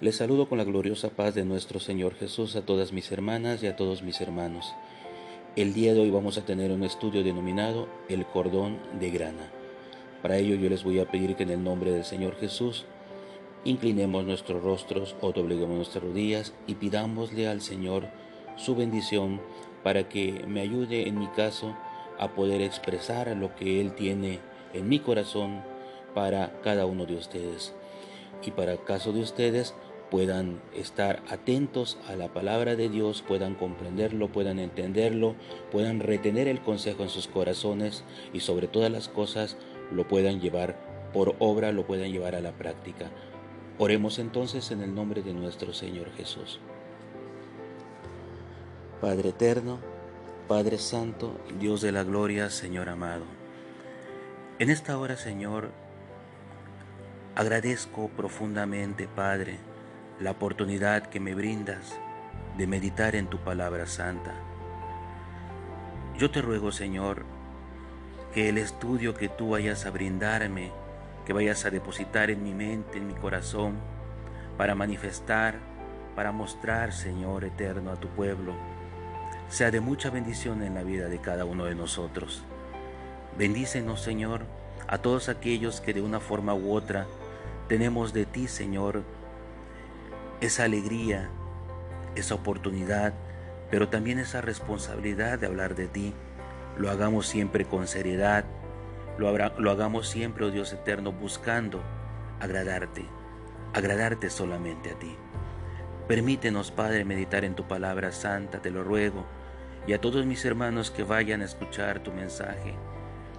Les saludo con la gloriosa paz de nuestro Señor Jesús a todas mis hermanas y a todos mis hermanos. El día de hoy vamos a tener un estudio denominado El cordón de grana. Para ello yo les voy a pedir que en el nombre del Señor Jesús inclinemos nuestros rostros o dobleguemos nuestras rodillas y pidámosle al Señor su bendición para que me ayude en mi caso a poder expresar lo que Él tiene en mi corazón para cada uno de ustedes. Y para caso de ustedes, puedan estar atentos a la palabra de Dios, puedan comprenderlo, puedan entenderlo, puedan retener el consejo en sus corazones y sobre todas las cosas lo puedan llevar por obra, lo puedan llevar a la práctica. Oremos entonces en el nombre de nuestro Señor Jesús. Padre eterno, Padre Santo, Dios de la gloria, Señor amado. En esta hora, Señor, agradezco profundamente, Padre, la oportunidad que me brindas de meditar en tu palabra santa. Yo te ruego, Señor, que el estudio que tú vayas a brindarme, que vayas a depositar en mi mente, en mi corazón, para manifestar, para mostrar, Señor eterno, a tu pueblo, sea de mucha bendición en la vida de cada uno de nosotros. Bendícenos, Señor, a todos aquellos que de una forma u otra tenemos de ti, Señor, esa alegría, esa oportunidad, pero también esa responsabilidad de hablar de ti. Lo hagamos siempre con seriedad, lo, hagamos siempre, oh Dios eterno, buscando agradarte, agradarte solamente a ti. Permítenos, Padre, meditar en tu palabra santa, te lo ruego, y a todos mis hermanos que vayan a escuchar tu mensaje.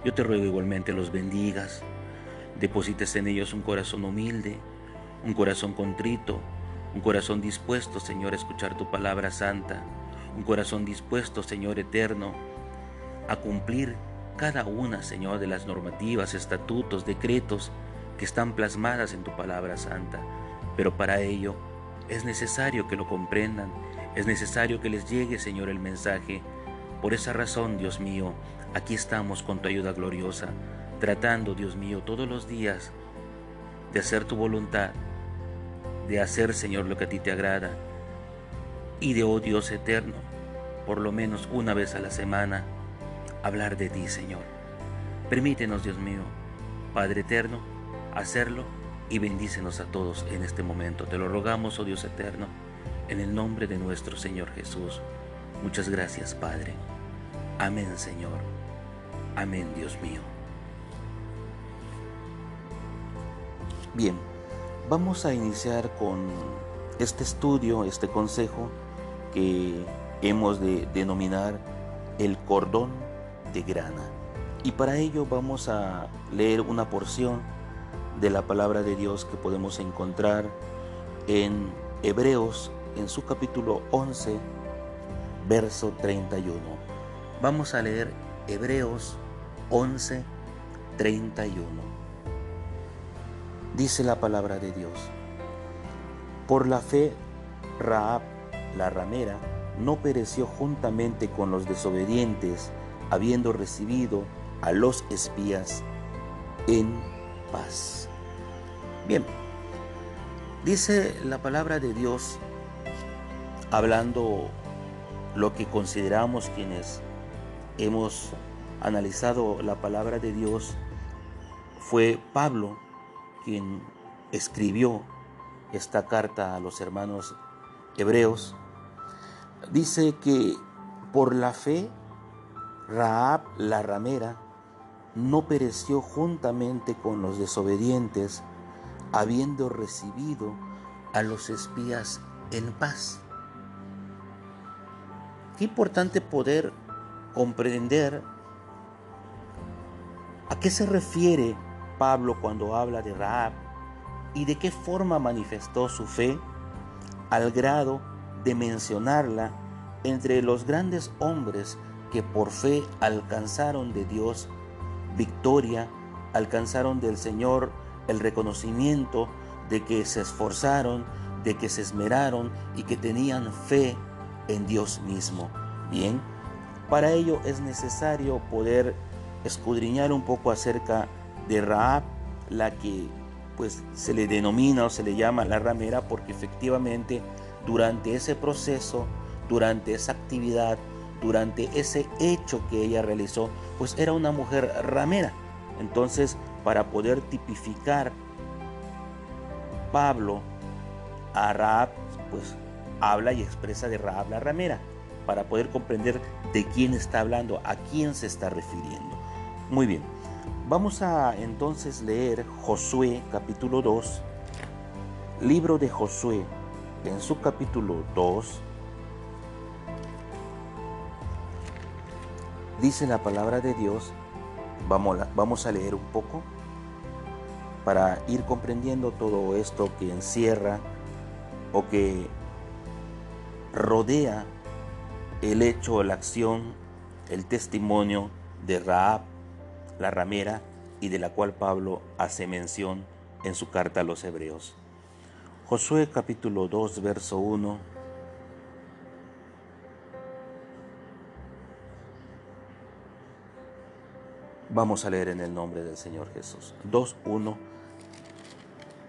Yo te ruego igualmente los bendigas, deposites en ellos un corazón humilde, un corazón contrito, un corazón dispuesto, Señor, a escuchar tu palabra santa. Un corazón dispuesto, Señor eterno, a cumplir cada una, Señor, de las normativas, estatutos, decretos que están plasmadas en tu palabra santa. Pero para ello es necesario que lo comprendan, es necesario que les llegue, Señor, el mensaje. Por esa razón, Dios mío, aquí estamos con tu ayuda gloriosa, tratando, Dios mío, todos los días de hacer tu voluntad de hacer, Señor, lo que a ti te agrada. Y de, oh Dios eterno, por lo menos una vez a la semana, hablar de ti, Señor. Permítenos, Dios mío, Padre eterno, hacerlo y bendícenos a todos en este momento. Te lo rogamos, oh Dios eterno, en el nombre de nuestro Señor Jesús. Muchas gracias, Padre. Amén, Señor. Amén, Dios mío. Bien. Vamos a iniciar con este estudio, este consejo que hemos de denominar el cordón de grana. Y para ello vamos a leer una porción de la palabra de Dios que podemos encontrar en Hebreos en su capítulo 11, verso 31. Vamos a leer Hebreos 11, 31 dice la palabra de Dios. Por la fe, Raab, la ramera, no pereció juntamente con los desobedientes, habiendo recibido a los espías en paz. Bien, dice la palabra de Dios, hablando lo que consideramos quienes hemos analizado la palabra de Dios, fue Pablo quien escribió esta carta a los hermanos hebreos, dice que por la fe Raab la ramera no pereció juntamente con los desobedientes, habiendo recibido a los espías en paz. Qué importante poder comprender a qué se refiere Pablo cuando habla de Raab y de qué forma manifestó su fe al grado de mencionarla entre los grandes hombres que por fe alcanzaron de Dios victoria, alcanzaron del Señor el reconocimiento de que se esforzaron, de que se esmeraron y que tenían fe en Dios mismo. Bien, para ello es necesario poder escudriñar un poco acerca de Raab, la que pues se le denomina o se le llama la ramera porque efectivamente durante ese proceso, durante esa actividad, durante ese hecho que ella realizó, pues era una mujer ramera. Entonces, para poder tipificar Pablo a Raab, pues habla y expresa de Raab la ramera, para poder comprender de quién está hablando, a quién se está refiriendo. Muy bien, vamos a entonces leer Josué capítulo 2, libro de Josué, en su capítulo 2, dice la palabra de Dios, vamos, a leer un poco para ir comprendiendo todo esto que encierra o que rodea el hecho, la acción, el testimonio de Raab, la ramera, y de la cual Pablo hace mención en su carta a los hebreos. Josué capítulo 2, verso 1. Vamos a leer en el nombre del Señor Jesús. 2, 1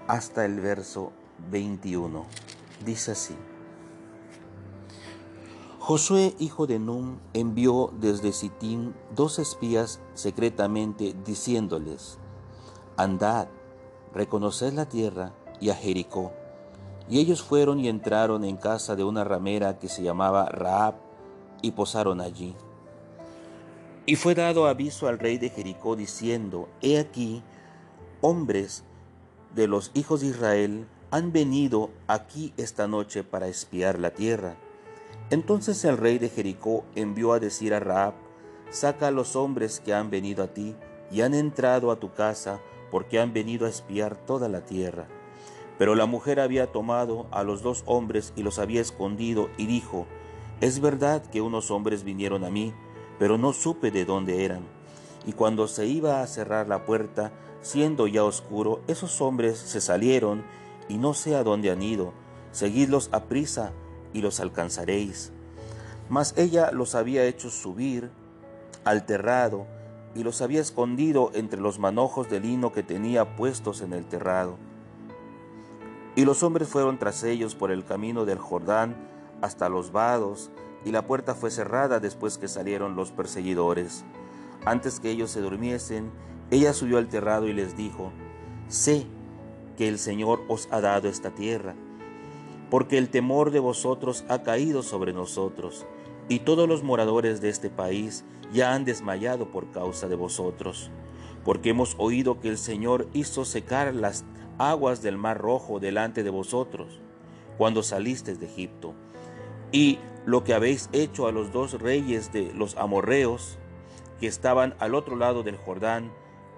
hasta el verso 21. Dice así. Josué, hijo de Nun, envió desde Sitín dos espías secretamente diciéndoles, Andad, reconoced la tierra y a Jericó. Y ellos fueron y entraron en casa de una ramera que se llamaba Raab y posaron allí. Y fue dado aviso al rey de Jericó diciendo, He aquí, hombres de los hijos de Israel han venido aquí esta noche para espiar la tierra. Entonces el rey de Jericó envió a decir a Raab, saca a los hombres que han venido a ti y han entrado a tu casa, porque han venido a espiar toda la tierra. Pero la mujer había tomado a los dos hombres y los había escondido y dijo, es verdad que unos hombres vinieron a mí, pero no supe de dónde eran. Y cuando se iba a cerrar la puerta, siendo ya oscuro, esos hombres se salieron y no sé a dónde han ido. Seguidlos a prisa y los alcanzaréis. Mas ella los había hecho subir al terrado y los había escondido entre los manojos de lino que tenía puestos en el terrado. Y los hombres fueron tras ellos por el camino del Jordán hasta los vados, y la puerta fue cerrada después que salieron los perseguidores. Antes que ellos se durmiesen, ella subió al terrado y les dijo, Sé que el Señor os ha dado esta tierra porque el temor de vosotros ha caído sobre nosotros, y todos los moradores de este país ya han desmayado por causa de vosotros, porque hemos oído que el Señor hizo secar las aguas del mar rojo delante de vosotros, cuando salisteis de Egipto, y lo que habéis hecho a los dos reyes de los amorreos, que estaban al otro lado del Jordán,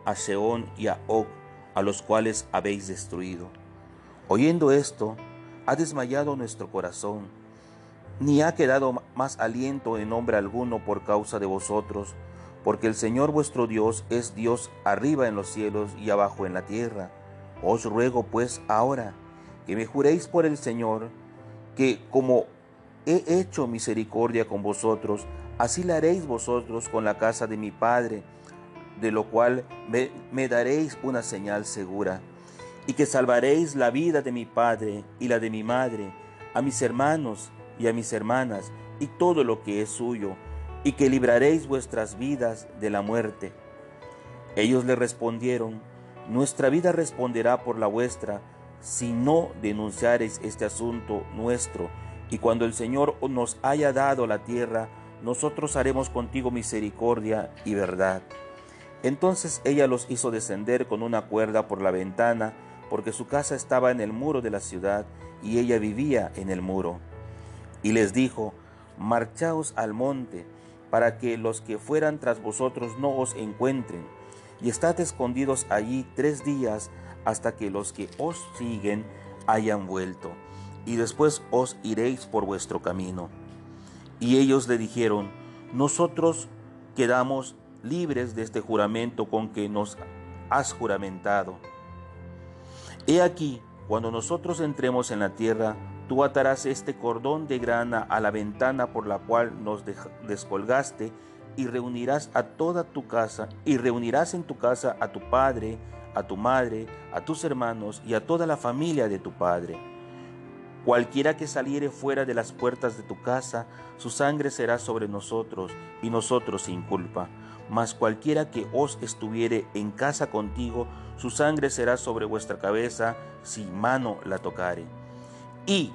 a Seón y a Og, a los cuales habéis destruido. Oyendo esto, ha desmayado nuestro corazón, ni ha quedado más aliento en nombre alguno por causa de vosotros, porque el Señor vuestro Dios es Dios arriba en los cielos y abajo en la tierra. Os ruego pues ahora que me juréis por el Señor, que como he hecho misericordia con vosotros, así la haréis vosotros con la casa de mi Padre, de lo cual me, me daréis una señal segura y que salvaréis la vida de mi padre y la de mi madre, a mis hermanos y a mis hermanas, y todo lo que es suyo, y que libraréis vuestras vidas de la muerte. Ellos le respondieron, Nuestra vida responderá por la vuestra, si no denunciareis este asunto nuestro, y cuando el Señor nos haya dado la tierra, nosotros haremos contigo misericordia y verdad. Entonces ella los hizo descender con una cuerda por la ventana, porque su casa estaba en el muro de la ciudad y ella vivía en el muro. Y les dijo, marchaos al monte, para que los que fueran tras vosotros no os encuentren, y estad escondidos allí tres días hasta que los que os siguen hayan vuelto, y después os iréis por vuestro camino. Y ellos le dijeron, nosotros quedamos libres de este juramento con que nos has juramentado. He aquí, cuando nosotros entremos en la tierra, tú atarás este cordón de grana a la ventana por la cual nos descolgaste y reunirás a toda tu casa y reunirás en tu casa a tu padre, a tu madre, a tus hermanos y a toda la familia de tu padre. Cualquiera que saliere fuera de las puertas de tu casa, su sangre será sobre nosotros y nosotros sin culpa. Mas cualquiera que os estuviere en casa contigo, su sangre será sobre vuestra cabeza si mano la tocare. Y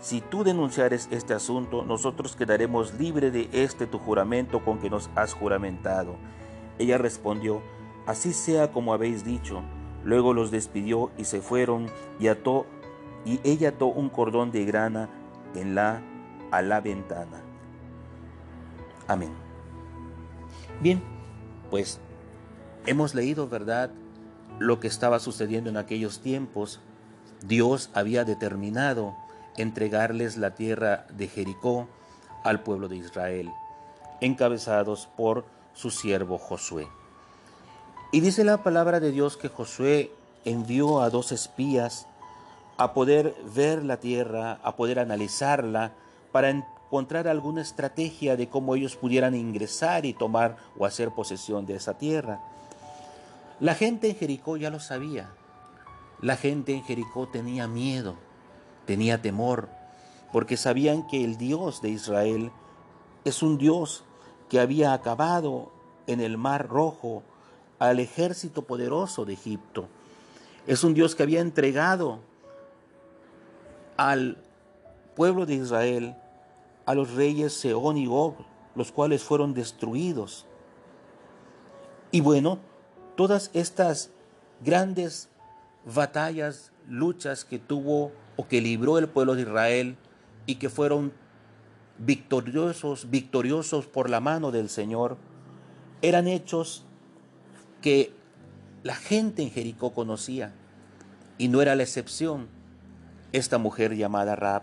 si tú denunciares este asunto, nosotros quedaremos libres de este tu juramento con que nos has juramentado. Ella respondió, Así sea como habéis dicho. Luego los despidió y se fueron y ató y ella ató un cordón de grana en la a la ventana. Amén. Bien, pues hemos leído, ¿verdad?, lo que estaba sucediendo en aquellos tiempos. Dios había determinado entregarles la tierra de Jericó al pueblo de Israel, encabezados por su siervo Josué. Y dice la palabra de Dios que Josué envió a dos espías a poder ver la tierra, a poder analizarla, para encontrar alguna estrategia de cómo ellos pudieran ingresar y tomar o hacer posesión de esa tierra. La gente en Jericó ya lo sabía. La gente en Jericó tenía miedo, tenía temor, porque sabían que el Dios de Israel es un Dios que había acabado en el mar rojo al ejército poderoso de Egipto. Es un Dios que había entregado al pueblo de Israel a los reyes Seón y Og, los cuales fueron destruidos. Y bueno, todas estas grandes batallas, luchas que tuvo o que libró el pueblo de Israel y que fueron victoriosos, victoriosos por la mano del Señor, eran hechos que la gente en Jericó conocía y no era la excepción esta mujer llamada Rab,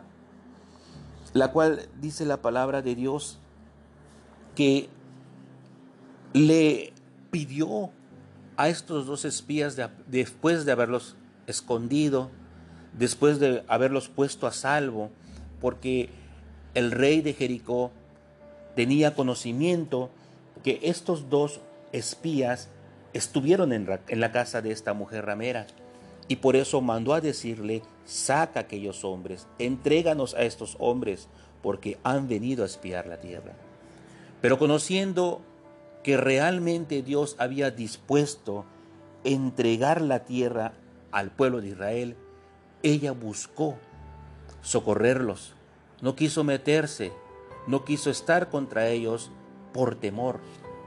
la cual dice la palabra de Dios que le pidió a estos dos espías después de haberlos escondido, después de haberlos puesto a salvo, porque el rey de Jericó tenía conocimiento que estos dos espías estuvieron en la casa de esta mujer ramera y por eso mandó a decirle, saca aquellos hombres, entréganos a estos hombres, porque han venido a espiar la tierra. Pero conociendo que realmente Dios había dispuesto entregar la tierra al pueblo de Israel, ella buscó socorrerlos, no quiso meterse, no quiso estar contra ellos por temor,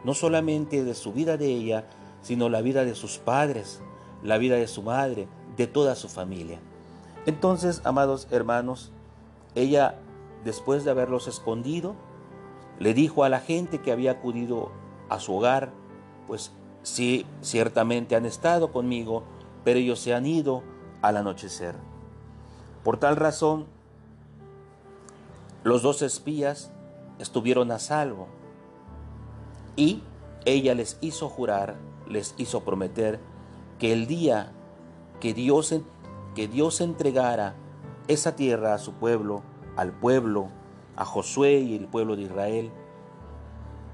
no solamente de su vida de ella, sino la vida de sus padres, la vida de su madre, de toda su familia. Entonces, amados hermanos, ella, después de haberlos escondido, le dijo a la gente que había acudido a su hogar, pues sí, ciertamente han estado conmigo, pero ellos se han ido al anochecer. Por tal razón, los dos espías estuvieron a salvo y ella les hizo jurar, les hizo prometer que el día que Dios, que Dios entregara esa tierra a su pueblo, al pueblo, a Josué y el pueblo de Israel,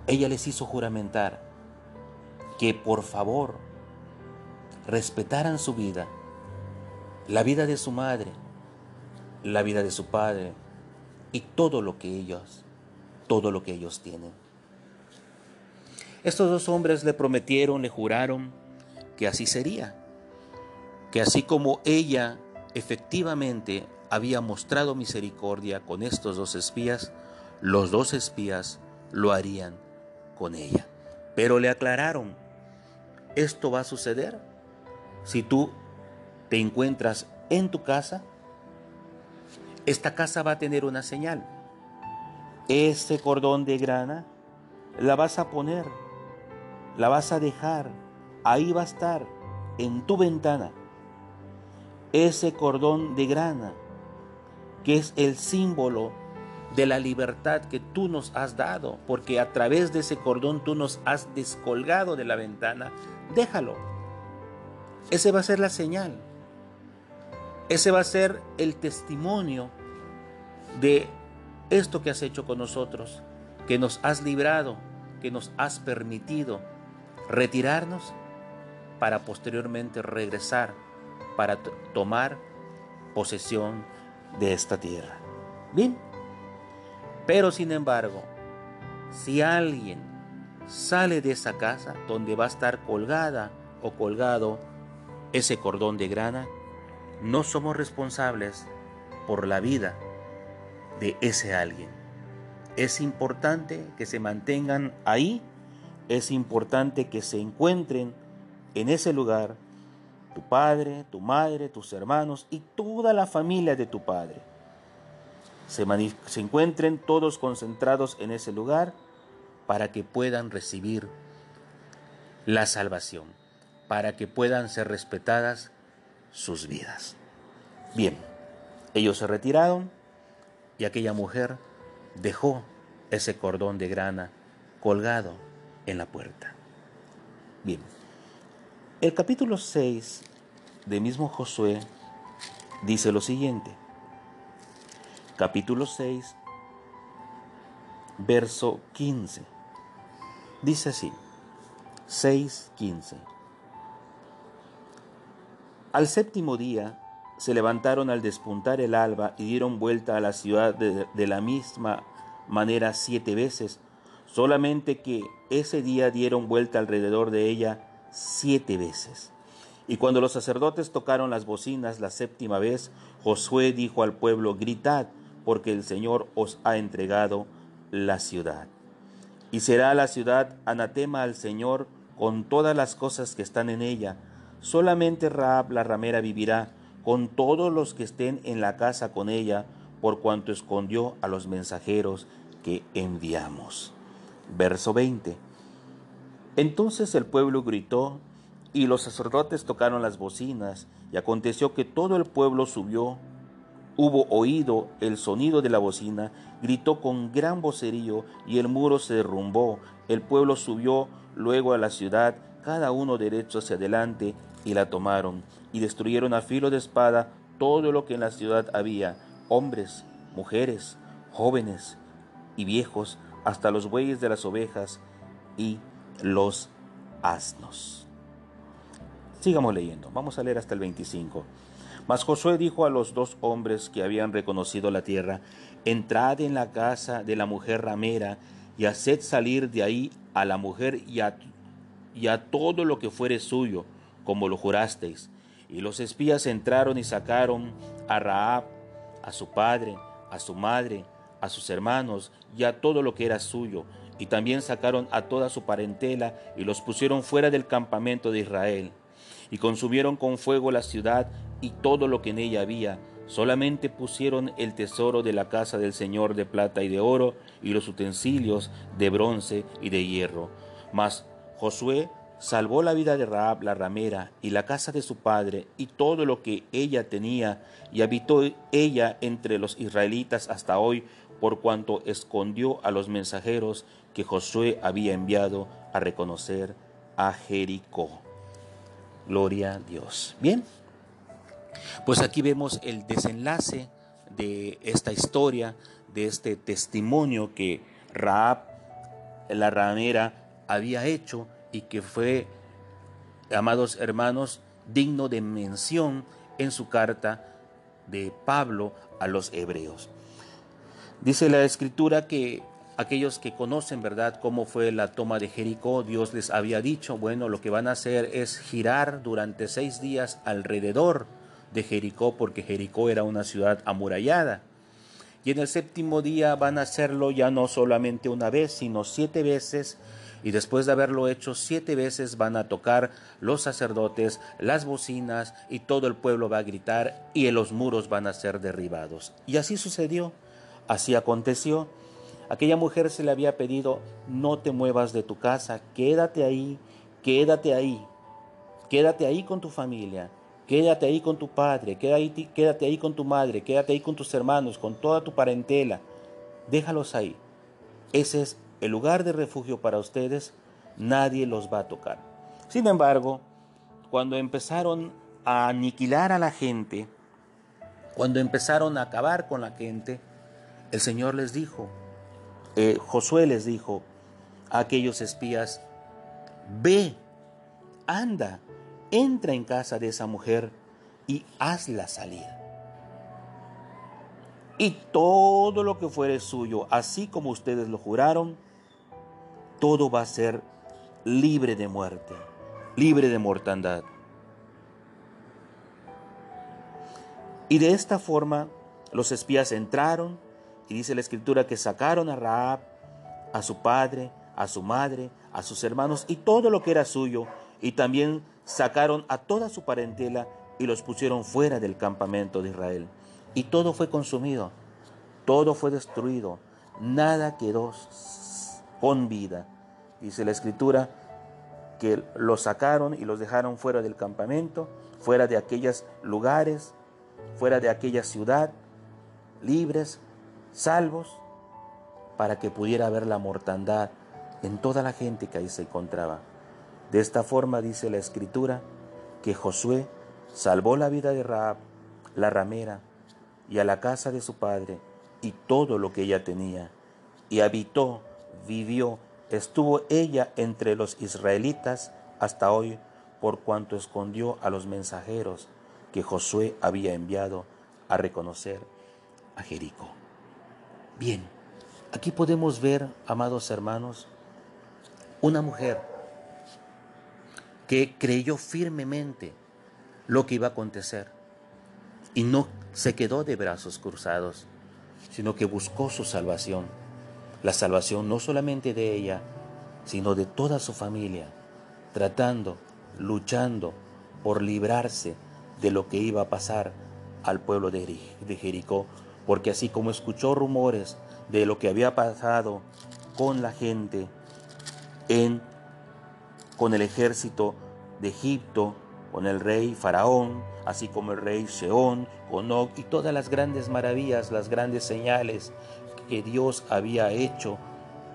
ella les hizo juramentar que por favor respetaran su vida, la vida de su madre, la vida de su padre y todo lo que ellos, todo lo que ellos tienen. Estos dos hombres le prometieron, le juraron que así sería, que así como ella efectivamente había mostrado misericordia con estos dos espías, los dos espías lo harían ella. Pero le aclararon, esto va a suceder si tú te encuentras en tu casa, esta casa va a tener una señal. Este cordón de grana la vas a poner, la vas a dejar ahí va a estar en tu ventana ese cordón de grana que es el símbolo de la libertad que tú nos has dado, porque a través de ese cordón tú nos has descolgado de la ventana, déjalo. Ese va a ser la señal. Ese va a ser el testimonio de esto que has hecho con nosotros, que nos has librado, que nos has permitido retirarnos para posteriormente regresar para tomar posesión de esta tierra. Bien, pero sin embargo, si alguien sale de esa casa donde va a estar colgada o colgado ese cordón de grana, no somos responsables por la vida de ese alguien. Es importante que se mantengan ahí, es importante que se encuentren en ese lugar tu padre, tu madre, tus hermanos y toda la familia de tu padre. Se, encuentren todos concentrados en ese lugar para que puedan recibir la salvación, para que puedan ser respetadas sus vidas. Bien, ellos se retiraron y aquella mujer dejó ese cordón de grana colgado en la puerta. Bien, el capítulo 6 de mismo Josué dice lo siguiente. Capítulo 6, verso 15. Dice así, 6.15. Al séptimo día se levantaron al despuntar el alba y dieron vuelta a la ciudad de, la misma manera siete veces, solamente que ese día dieron vuelta alrededor de ella siete veces. Y cuando los sacerdotes tocaron las bocinas la séptima vez, Josué dijo al pueblo, gritad, porque el Señor os ha entregado la ciudad. Y será la ciudad anatema al Señor con todas las cosas que están en ella. Solamente Raab la ramera vivirá con todos los que estén en la casa con ella, por cuanto escondió a los mensajeros que enviamos. Verso 20. Entonces el pueblo gritó y los sacerdotes tocaron las bocinas, y aconteció que todo el pueblo subió, hubo oído el sonido de la bocina, gritó con gran vocerío, y el muro se derrumbó, el pueblo subió luego a la ciudad, cada uno derecho hacia adelante, y la tomaron, y destruyeron a filo de espada todo lo que en la ciudad había, hombres, mujeres, jóvenes y viejos, hasta los bueyes de las ovejas y los asnos. Sigamos leyendo, vamos a leer hasta el 25. Mas Josué dijo a los dos hombres que habían reconocido la tierra, entrad en la casa de la mujer ramera y haced salir de ahí a la mujer y a, y a todo lo que fuere suyo, como lo jurasteis. Y los espías entraron y sacaron a Raab, a su padre, a su madre, a sus hermanos y a todo lo que era suyo. Y también sacaron a toda su parentela y los pusieron fuera del campamento de Israel. Y consumieron con fuego la ciudad y todo lo que en ella había. Solamente pusieron el tesoro de la casa del Señor de plata y de oro y los utensilios de bronce y de hierro. Mas Josué salvó la vida de Raab la ramera y la casa de su padre y todo lo que ella tenía, y habitó ella entre los israelitas hasta hoy, por cuanto escondió a los mensajeros que Josué había enviado a reconocer a Jericó. Gloria a Dios. Bien, pues aquí vemos el desenlace de esta historia, de este testimonio que Raab la ramera había hecho y que fue, amados hermanos, digno de mención en su carta de Pablo a los hebreos. Dice la escritura que aquellos que conocen, ¿verdad?, cómo fue la toma de Jericó, Dios les había dicho, bueno, lo que van a hacer es girar durante seis días alrededor de Jericó, porque Jericó era una ciudad amurallada. Y en el séptimo día van a hacerlo ya no solamente una vez, sino siete veces y después de haberlo hecho siete veces van a tocar los sacerdotes, las bocinas y todo el pueblo va a gritar y los muros van a ser derribados. Y así sucedió, así aconteció. Aquella mujer se le había pedido, no te muevas de tu casa, quédate ahí, quédate ahí, quédate ahí con tu familia, quédate ahí con tu padre, quédate, ahí con tu madre, quédate ahí con tus hermanos, con toda tu parentela, déjalos ahí. Ese es el lugar de refugio para ustedes, nadie los va a tocar. Sin embargo, cuando empezaron a aniquilar a la gente, cuando empezaron a acabar con la gente, el Señor les dijo, eh, Josué les dijo a aquellos espías, ve, anda entra en casa de esa mujer y hazla salir. Y todo lo que fuere suyo, así como ustedes lo juraron, todo va a ser libre de muerte, libre de mortandad. Y de esta forma los espías entraron y dice la escritura que sacaron a Raab, a su padre, a su madre, a sus hermanos y todo lo que era suyo. Y también sacaron a toda su parentela y los pusieron fuera del campamento de Israel. Y todo fue consumido, todo fue destruido, nada quedó con vida. Dice la escritura que los sacaron y los dejaron fuera del campamento, fuera de aquellos lugares fuera de aquella ciudad, libres, salvos, para que pudiera haber la mortandad en toda la gente que ahí se encontraba. De esta forma dice la escritura que Josué salvó la vida de Raab, la ramera, y a la casa de su padre, y todo lo que ella tenía, y habitó, vivió, estuvo ella entre los israelitas hasta hoy, por cuanto escondió a los mensajeros que Josué había enviado a reconocer a Jericó. Bien, aquí podemos ver, amados hermanos, una mujer que creyó firmemente lo que iba a acontecer. Y no se quedó de brazos cruzados, sino que buscó su salvación, la salvación no solamente de ella, sino de toda su familia, tratando, luchando por librarse de lo que iba a pasar al pueblo de, Jericó, porque así como escuchó rumores de lo que había pasado con la gente en con el ejército de Egipto, con el rey Faraón, así como el rey Sheón, con Og y todas las grandes maravillas, las grandes señales que Dios había hecho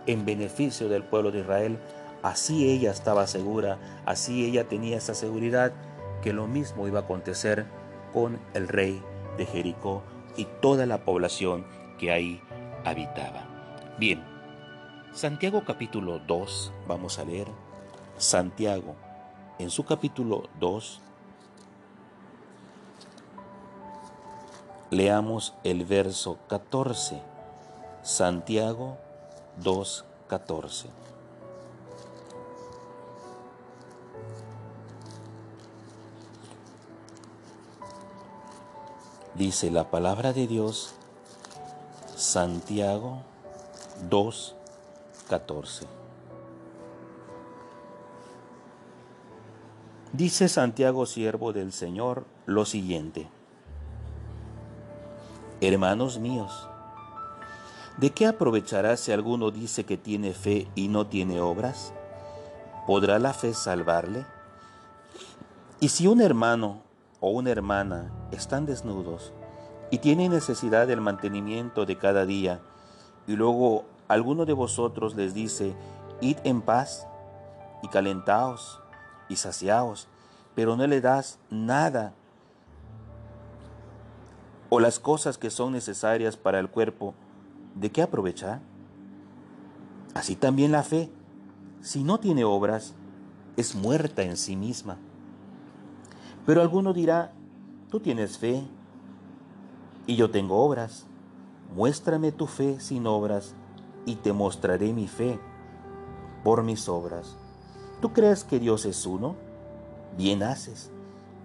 en beneficio del pueblo de Israel, así ella estaba segura, así ella tenía esa seguridad que lo mismo iba a acontecer con el rey de Jericó y toda la población que ahí habitaba. Bien, Santiago capítulo 2, vamos a leer. Santiago, en su capítulo 2, leamos el verso 14. Santiago 2, 14. Dice la palabra de Dios, Santiago 2, 14. Dice Santiago, siervo del Señor, lo siguiente. Hermanos míos, ¿de qué aprovechará si alguno dice que tiene fe y no tiene obras? ¿Podrá la fe salvarle? Y si un hermano o una hermana están desnudos y tienen necesidad del mantenimiento de cada día, y luego alguno de vosotros les dice, id en paz y calentaos y saciaos, pero no le das nada o las cosas que son necesarias para el cuerpo, ¿de qué aprovechar? Así también la fe, si no tiene obras, es muerta en sí misma. Pero alguno dirá, tú tienes fe y yo tengo obras. Muéstrame tu fe sin obras y te mostraré mi fe por mis obras. ¿Tú crees que Dios es uno? Bien haces.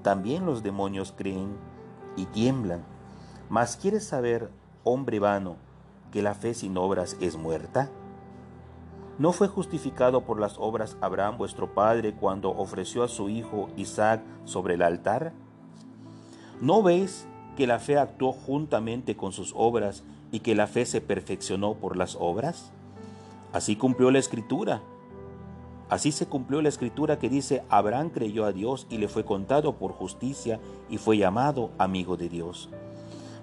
También los demonios creen y tiemblan. Mas ¿quieres saber, hombre vano, que la fe sin obras es muerta? ¿No fue justificado por las obras Abraham vuestro padre cuando ofreció a su hijo Isaac sobre el altar? ¿No veis que la fe actuó juntamente con sus obras y que la fe se perfeccionó por las obras? Así cumplió la escritura. Así se cumplió la escritura que dice, Abraham creyó a Dios y le fue contado por justicia y fue llamado amigo de Dios.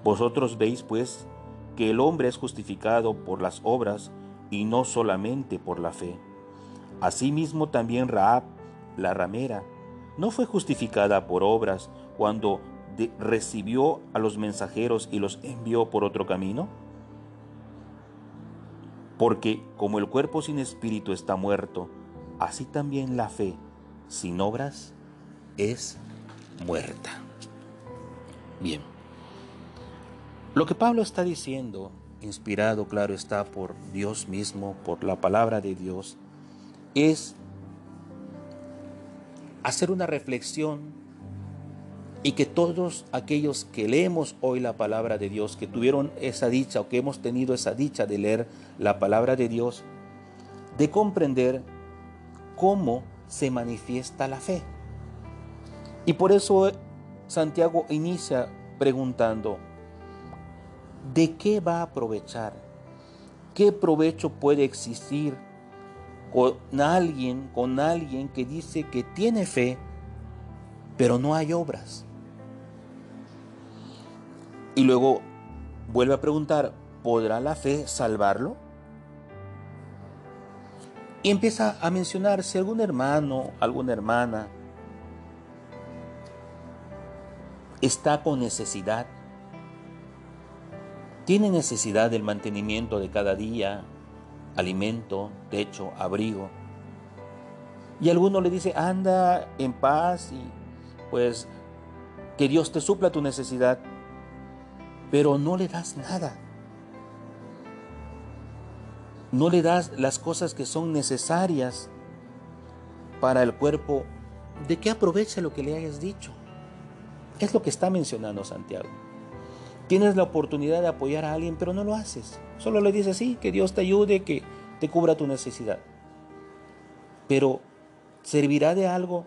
Vosotros veis pues que el hombre es justificado por las obras y no solamente por la fe. Asimismo también Raab, la ramera, no fue justificada por obras cuando recibió a los mensajeros y los envió por otro camino. Porque como el cuerpo sin espíritu está muerto, así también la fe sin obras es muerta. Bien. Lo que Pablo está diciendo, inspirado, claro está, por Dios mismo, por la palabra de Dios, es hacer una reflexión y que todos aquellos que leemos hoy la palabra de Dios, que tuvieron esa dicha o que hemos tenido esa dicha de leer la palabra de Dios, de comprender cómo se manifiesta la fe. Y por eso Santiago inicia preguntando, ¿de qué va a aprovechar? ¿Qué provecho puede existir con alguien, con alguien que dice que tiene fe, pero no hay obras? Y luego vuelve a preguntar, ¿podrá la fe salvarlo? Y empieza a mencionar si algún hermano, alguna hermana está con necesidad, tiene necesidad del mantenimiento de cada día, alimento, techo, abrigo. Y alguno le dice, anda en paz y pues que Dios te supla tu necesidad pero no le das nada. No le das las cosas que son necesarias para el cuerpo. ¿De qué aprovecha lo que le hayas dicho? Es lo que está mencionando Santiago. Tienes la oportunidad de apoyar a alguien, pero no lo haces. Solo le dices así, que Dios te ayude, que te cubra tu necesidad. Pero, ¿servirá de algo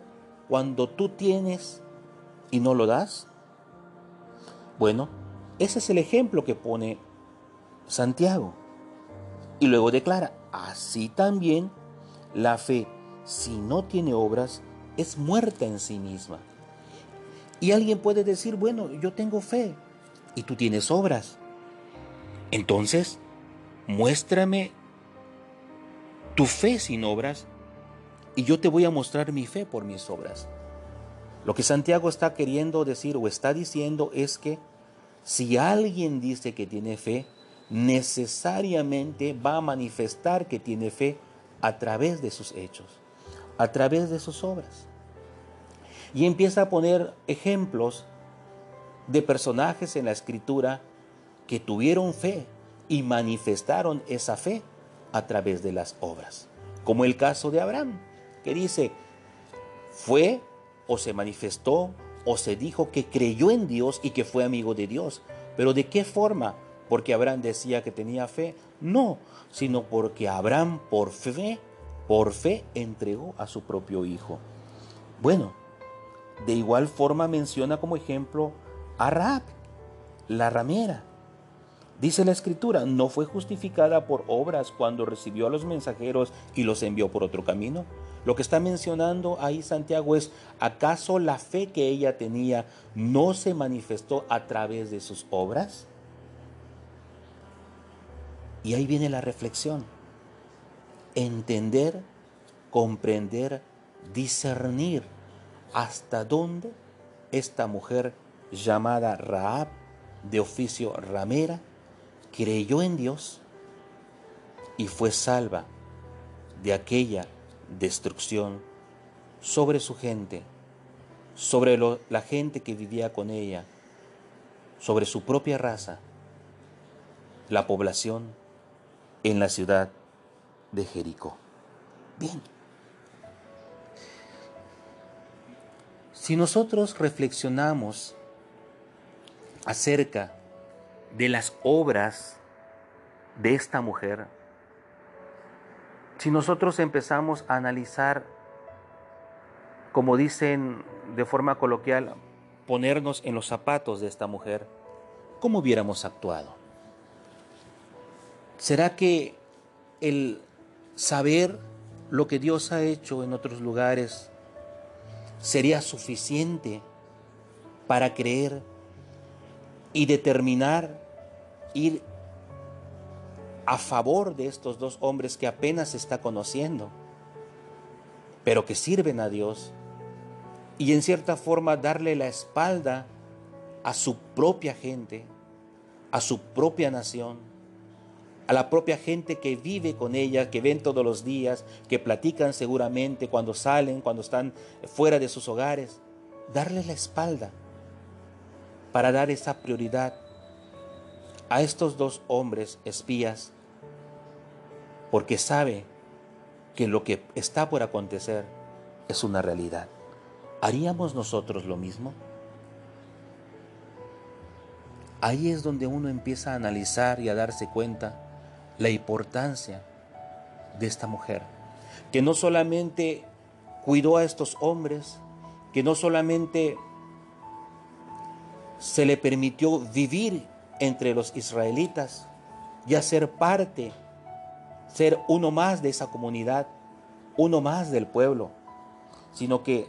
cuando tú tienes y no lo das? Bueno, ese es el ejemplo que pone Santiago. Y luego declara, así también la fe, si no tiene obras, es muerta en sí misma. Y alguien puede decir, bueno, yo tengo fe y tú tienes obras. Entonces, muéstrame tu fe sin obras y yo te voy a mostrar mi fe por mis obras. Lo que Santiago está queriendo decir o está diciendo es que si alguien dice que tiene fe, necesariamente va a manifestar que tiene fe a través de sus hechos, a través de sus obras. Y empieza a poner ejemplos de personajes en la escritura que tuvieron fe y manifestaron esa fe a través de las obras. Como el caso de Abraham, que dice, fue o se manifestó o se dijo que creyó en Dios y que fue amigo de Dios. Pero ¿de qué forma? Porque Abraham decía que tenía fe. No, sino porque Abraham por fe, por fe entregó a su propio hijo. Bueno, de igual forma menciona como ejemplo a Raab, la ramera. Dice la escritura, no fue justificada por obras cuando recibió a los mensajeros y los envió por otro camino. Lo que está mencionando ahí Santiago es, ¿acaso la fe que ella tenía no se manifestó a través de sus obras? Y ahí viene la reflexión. Entender, comprender, discernir hasta dónde esta mujer llamada Raab, de oficio ramera, creyó en Dios y fue salva de aquella destrucción sobre su gente, sobre la gente que vivía con ella, sobre su propia raza, la población en la ciudad de Jericó. Bien. Si nosotros reflexionamos acerca de las obras de esta mujer, si nosotros empezamos a analizar, como dicen de forma coloquial, ponernos en los zapatos de esta mujer, ¿cómo hubiéramos actuado? ¿Será que el saber lo que Dios ha hecho en otros lugares sería suficiente para creer y determinar ir a favor de estos dos hombres que apenas se está conociendo, pero que sirven a Dios, y en cierta forma darle la espalda a su propia gente, a su propia nación, a la propia gente que vive con ella, que ven todos los días, que platican seguramente cuando salen, cuando están fuera de sus hogares. darle la espalda para dar esa prioridad a estos dos hombres espías, porque sabe que lo que está por acontecer es una realidad. ¿Haríamos nosotros lo mismo? Ahí es donde uno empieza a analizar y a darse cuenta la importancia de esta mujer, que no solamente cuidó a estos hombres, que no solamente se le permitió vivir entre los israelitas y ser parte, ser uno más de esa comunidad, uno más del pueblo, sino que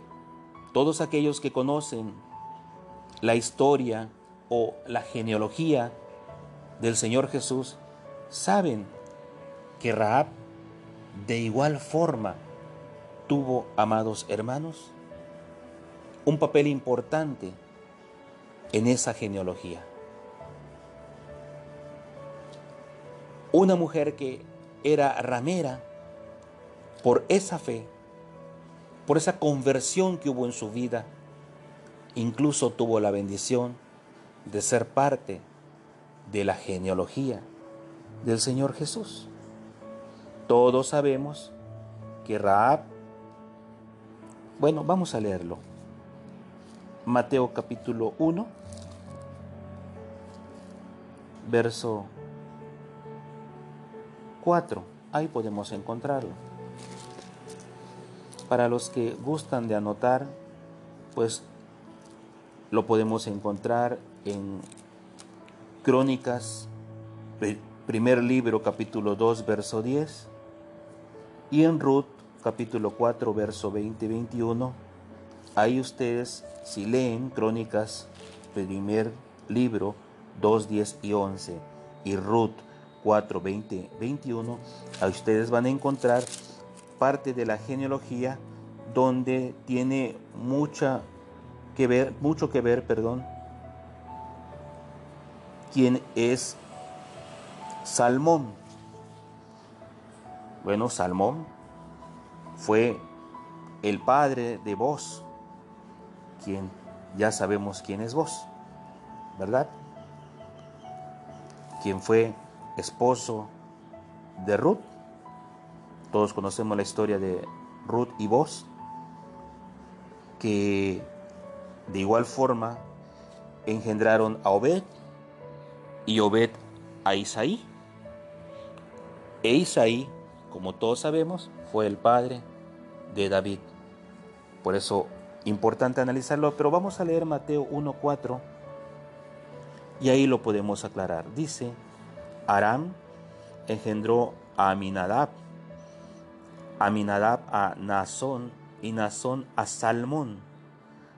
todos aquellos que conocen la historia o la genealogía del Señor Jesús saben que Raab de igual forma tuvo, amados hermanos, un papel importante en esa genealogía. Una mujer que era ramera por esa fe, por esa conversión que hubo en su vida, incluso tuvo la bendición de ser parte de la genealogía del Señor Jesús. Todos sabemos que Raab, bueno, vamos a leerlo. Mateo capítulo 1, verso 4. Ahí podemos encontrarlo. Para los que gustan de anotar, pues lo podemos encontrar en Crónicas, primer libro, capítulo 2, verso 10, y en Ruth, capítulo 4, verso 20 y 21. Ahí ustedes, si leen Crónicas, primer libro, 2, 10 y 11, y Ruth 4, 20, 21, a ustedes van a encontrar parte de la genealogía donde tiene mucha que ver, mucho que ver, perdón, quién es Salmón. Bueno, Salmón fue el padre de vos, quien ya sabemos quién es vos, ¿verdad? Quien fue esposo de Ruth. Todos conocemos la historia de Ruth y vos, que de igual forma engendraron a Obed y Obed a Isaí. E Isaí, como todos sabemos, fue el padre de David. Por eso, importante analizarlo, pero vamos a leer Mateo 1.4 y ahí lo podemos aclarar. Dice, Aram engendró a Aminadab, Aminadab a Nazón y Nazón a Salmón.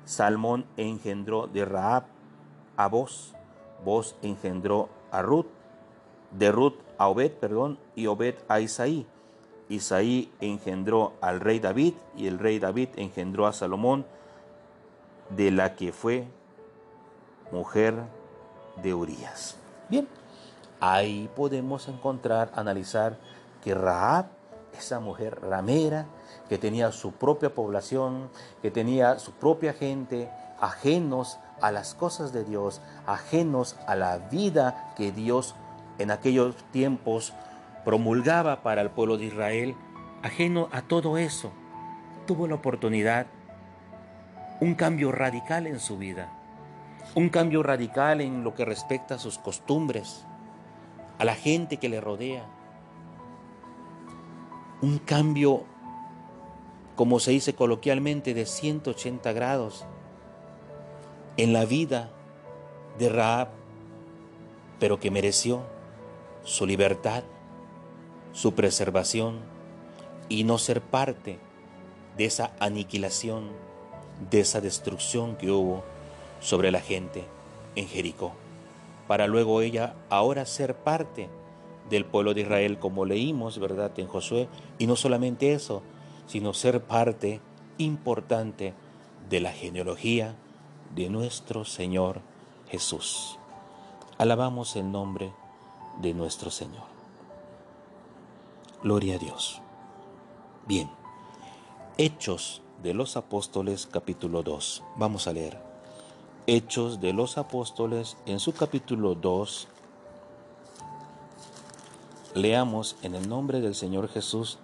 Salmón engendró de Raab a Boz, Boz engendró a Ruth, de Ruth a Obed, perdón, y Obed a Isaí. Isaí engendró al rey David y el rey David engendró a Salomón, de la que fue mujer de Urias. Bien, ahí podemos encontrar, analizar que Raab, esa mujer ramera, que tenía su propia población, que tenía su propia gente, ajenos a las cosas de Dios, ajenos a la vida que Dios en aquellos tiempos promulgaba para el pueblo de Israel, ajeno a todo eso, tuvo la oportunidad, un cambio radical en su vida, un cambio radical en lo que respecta a sus costumbres, a la gente que le rodea, un cambio, como se dice coloquialmente, de 180 grados en la vida de Raab, pero que mereció su libertad, su preservación y no ser parte de esa aniquilación, de esa destrucción que hubo sobre la gente en Jericó, para luego ella ahora ser parte del pueblo de Israel, como leímos, ¿verdad?, en Josué, y no solamente eso, sino ser parte importante de la genealogía de nuestro Señor Jesús. Alabamos el nombre de nuestro Señor. Gloria a Dios. Bien, Hechos de los Apóstoles capítulo 2. Vamos a leer. Hechos de los Apóstoles en su capítulo 2. Leamos en el nombre del Señor Jesús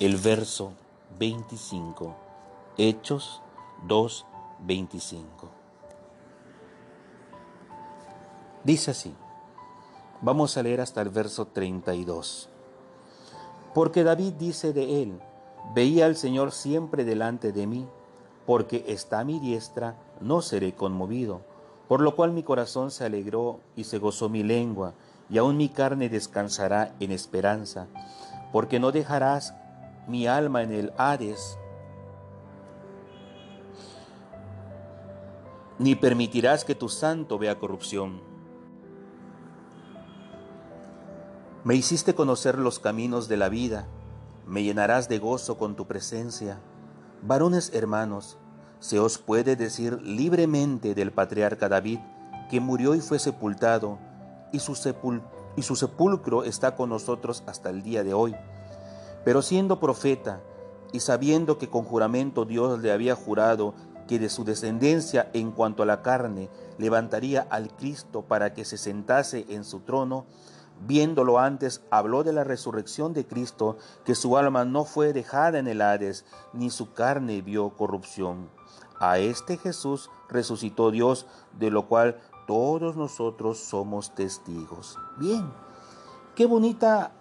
el verso 25. Hechos 2, 25. Dice así. Vamos a leer hasta el verso 32. Porque David dice de él, veía al Señor siempre delante de mí, porque está a mi diestra, no seré conmovido. Por lo cual mi corazón se alegró y se gozó mi lengua, y aún mi carne descansará en esperanza, porque no dejarás mi alma en el Hades, ni permitirás que tu santo vea corrupción. Me hiciste conocer los caminos de la vida, me llenarás de gozo con tu presencia. Varones hermanos, se os puede decir libremente del patriarca David, que murió y fue sepultado, y su, y su sepulcro está con nosotros hasta el día de hoy. Pero siendo profeta, y sabiendo que con juramento Dios le había jurado que de su descendencia en cuanto a la carne levantaría al Cristo para que se sentase en su trono, Viéndolo antes, habló de la resurrección de Cristo, que su alma no fue dejada en el Hades, ni su carne vio corrupción. A este Jesús resucitó Dios, de lo cual todos nosotros somos testigos. Bien, qué bonita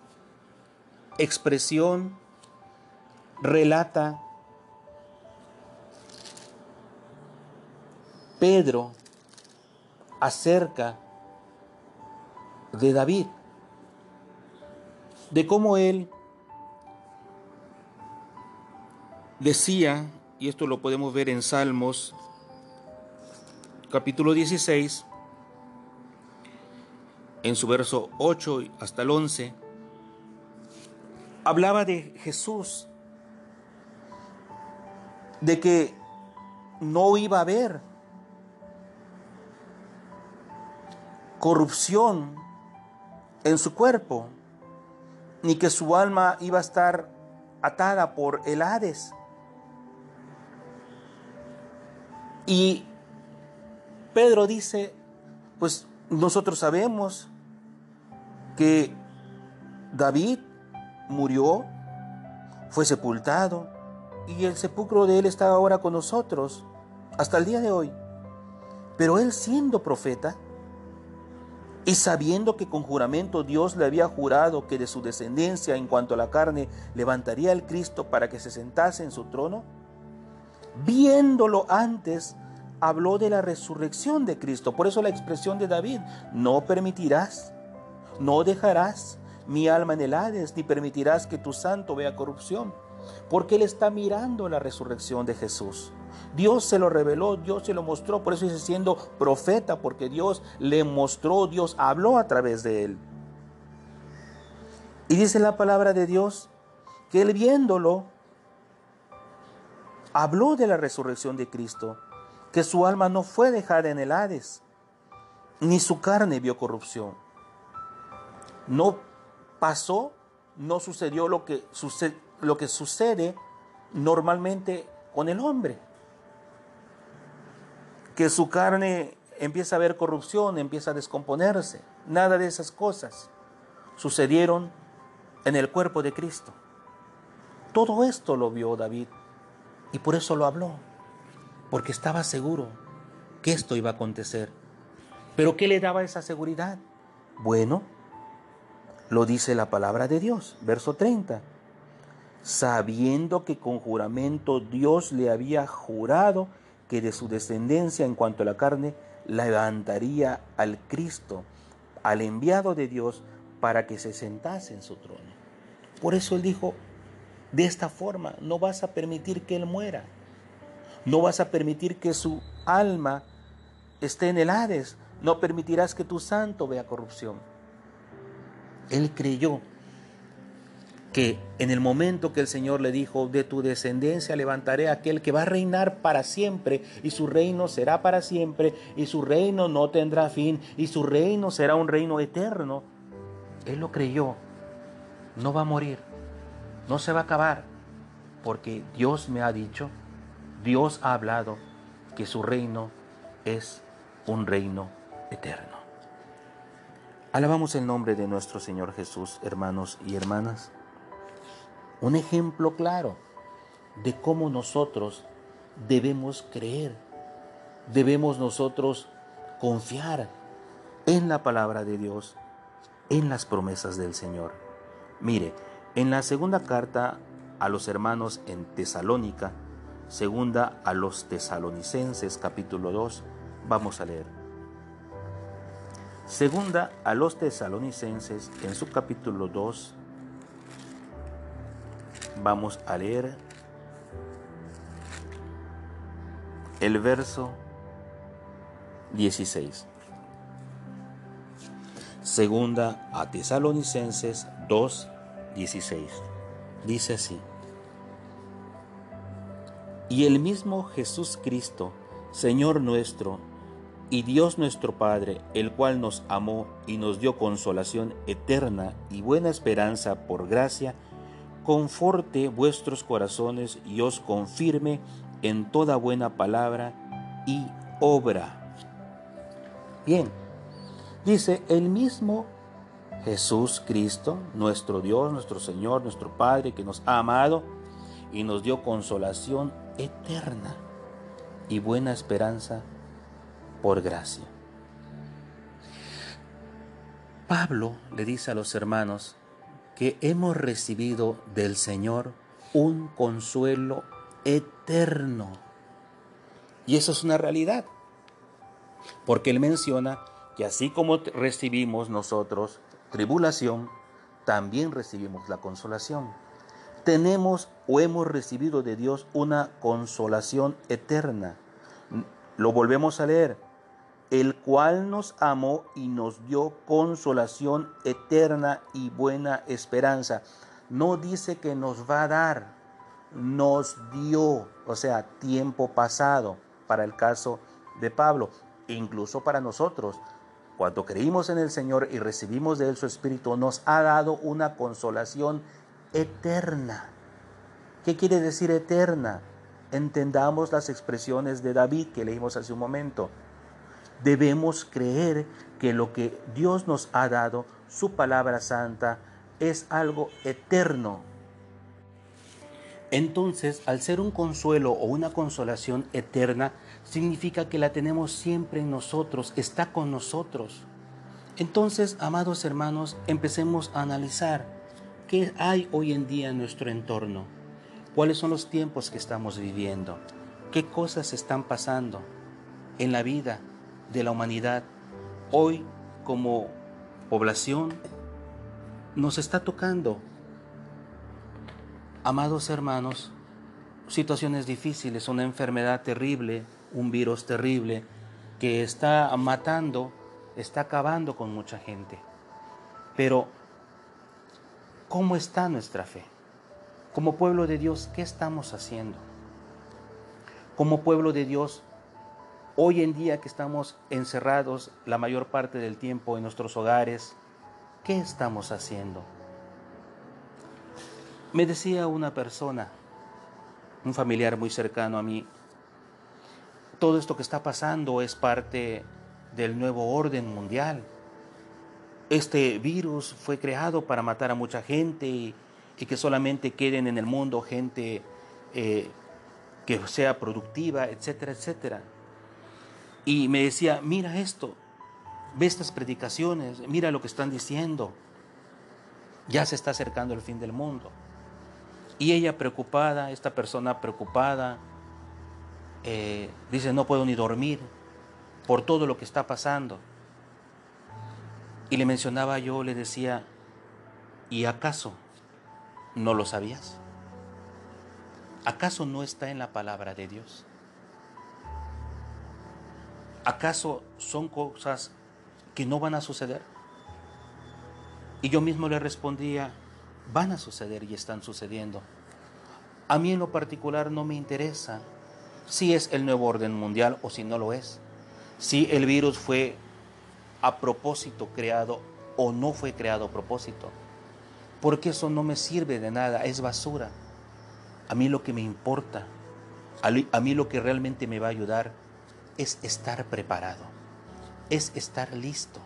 expresión relata Pedro acerca de David de cómo él decía, y esto lo podemos ver en Salmos capítulo 16, en su verso 8 hasta el 11, hablaba de Jesús, de que no iba a haber corrupción en su cuerpo, ni que su alma iba a estar atada por el Hades. Y Pedro dice, pues nosotros sabemos que David murió, fue sepultado, y el sepulcro de él está ahora con nosotros hasta el día de hoy. Pero él siendo profeta, y sabiendo que con juramento Dios le había jurado que de su descendencia en cuanto a la carne levantaría al Cristo para que se sentase en su trono, viéndolo antes, habló de la resurrección de Cristo. Por eso la expresión de David, no permitirás, no dejarás mi alma en el Hades, ni permitirás que tu santo vea corrupción, porque él está mirando la resurrección de Jesús. Dios se lo reveló, Dios se lo mostró, por eso dice siendo profeta, porque Dios le mostró, Dios habló a través de él. Y dice la palabra de Dios que él viéndolo, habló de la resurrección de Cristo, que su alma no fue dejada en el Hades, ni su carne vio corrupción. No pasó, no sucedió lo que, sucede, lo que sucede normalmente con el hombre que su carne empieza a ver corrupción, empieza a descomponerse. Nada de esas cosas sucedieron en el cuerpo de Cristo. Todo esto lo vio David y por eso lo habló, porque estaba seguro que esto iba a acontecer. Pero ¿qué le daba esa seguridad? Bueno, lo dice la palabra de Dios, verso 30. Sabiendo que con juramento Dios le había jurado que de su descendencia en cuanto a la carne levantaría al Cristo, al enviado de Dios, para que se sentase en su trono. Por eso él dijo, de esta forma no vas a permitir que él muera, no vas a permitir que su alma esté en el Hades, no permitirás que tu santo vea corrupción. Él creyó que en el momento que el Señor le dijo, de tu descendencia levantaré aquel que va a reinar para siempre, y su reino será para siempre, y su reino no tendrá fin, y su reino será un reino eterno, él lo creyó, no va a morir, no se va a acabar, porque Dios me ha dicho, Dios ha hablado que su reino es un reino eterno. Alabamos el nombre de nuestro Señor Jesús, hermanos y hermanas. Un ejemplo claro de cómo nosotros debemos creer, debemos nosotros confiar en la palabra de Dios, en las promesas del Señor. Mire, en la segunda carta a los hermanos en Tesalónica, segunda a los tesalonicenses capítulo 2, vamos a leer. Segunda a los tesalonicenses en su capítulo 2, vamos a leer el verso 16. Segunda a Tesalonicenses 2, 16. Dice así. Y el mismo Jesús Cristo, Señor nuestro, y Dios nuestro Padre, el cual nos amó y nos dio consolación eterna y buena esperanza por gracia, conforte vuestros corazones y os confirme en toda buena palabra y obra. Bien, dice el mismo Jesús Cristo, nuestro Dios, nuestro Señor, nuestro Padre, que nos ha amado y nos dio consolación eterna y buena esperanza por gracia. Pablo le dice a los hermanos que hemos recibido del Señor un consuelo eterno. Y eso es una realidad. Porque él menciona que así como recibimos nosotros tribulación, también recibimos la consolación. Tenemos o hemos recibido de Dios una consolación eterna. Lo volvemos a leer. El cual nos amó y nos dio consolación eterna y buena esperanza. No dice que nos va a dar, nos dio, o sea, tiempo pasado para el caso de Pablo, incluso para nosotros. Cuando creímos en el Señor y recibimos de Él su Espíritu, nos ha dado una consolación eterna. ¿Qué quiere decir eterna? Entendamos las expresiones de David que leímos hace un momento. Debemos creer que lo que Dios nos ha dado, su palabra santa, es algo eterno. Entonces, al ser un consuelo o una consolación eterna, significa que la tenemos siempre en nosotros, está con nosotros. Entonces, amados hermanos, empecemos a analizar qué hay hoy en día en nuestro entorno, cuáles son los tiempos que estamos viviendo, qué cosas están pasando en la vida de la humanidad. Hoy, como población, nos está tocando, amados hermanos, situaciones difíciles, una enfermedad terrible, un virus terrible que está matando, está acabando con mucha gente. Pero, ¿cómo está nuestra fe? Como pueblo de Dios, ¿qué estamos haciendo? Como pueblo de Dios, hoy en día que estamos encerrados la mayor parte del tiempo en nuestros hogares, ¿qué estamos haciendo? Me decía una persona, un familiar muy cercano a mí, todo esto que está pasando es parte del nuevo orden mundial. Este virus fue creado para matar a mucha gente y, que solamente queden en el mundo gente eh, que sea productiva, etcétera, etcétera. Y me decía, mira esto, ve estas predicaciones, mira lo que están diciendo. Ya se está acercando el fin del mundo. Y ella preocupada, esta persona preocupada, eh, dice, no puedo ni dormir por todo lo que está pasando. Y le mencionaba yo, le decía, ¿y acaso no lo sabías? ¿Acaso no está en la palabra de Dios? ¿Acaso son cosas que no van a suceder? Y yo mismo le respondía, van a suceder y están sucediendo. A mí en lo particular no me interesa si es el nuevo orden mundial o si no lo es. Si el virus fue a propósito creado o no fue creado a propósito. Porque eso no me sirve de nada, es basura. A mí lo que me importa, a mí lo que realmente me va a ayudar es estar preparado, es estar listo,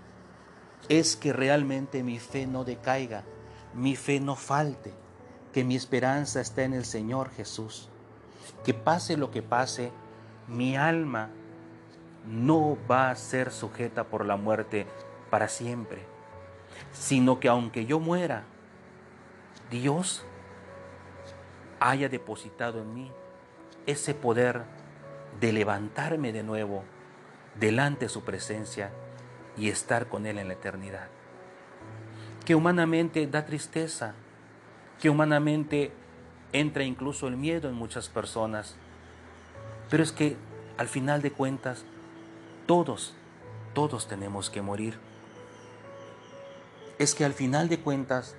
es que realmente mi fe no decaiga, mi fe no falte, que mi esperanza está en el Señor Jesús. Que pase lo que pase, mi alma no va a ser sujeta por la muerte para siempre, sino que aunque yo muera, Dios haya depositado en mí ese poder de levantarme de nuevo delante de su presencia y estar con Él en la eternidad. Que humanamente da tristeza, que humanamente entra incluso el miedo en muchas personas, pero es que al final de cuentas todos, todos tenemos que morir. Es que al final de cuentas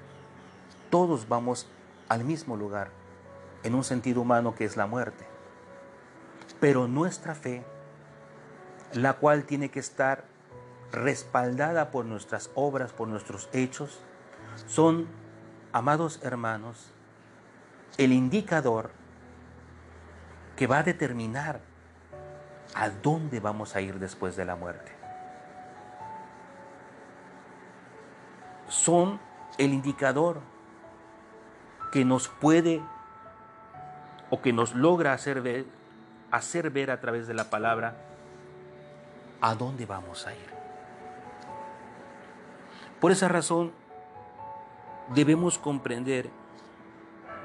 todos vamos al mismo lugar, en un sentido humano que es la muerte. Pero nuestra fe, la cual tiene que estar respaldada por nuestras obras, por nuestros hechos, son, amados hermanos, el indicador que va a determinar a dónde vamos a ir después de la muerte. Son el indicador que nos puede o que nos logra hacer ver, hacer ver a través de la palabra a dónde vamos a ir. Por esa razón, debemos comprender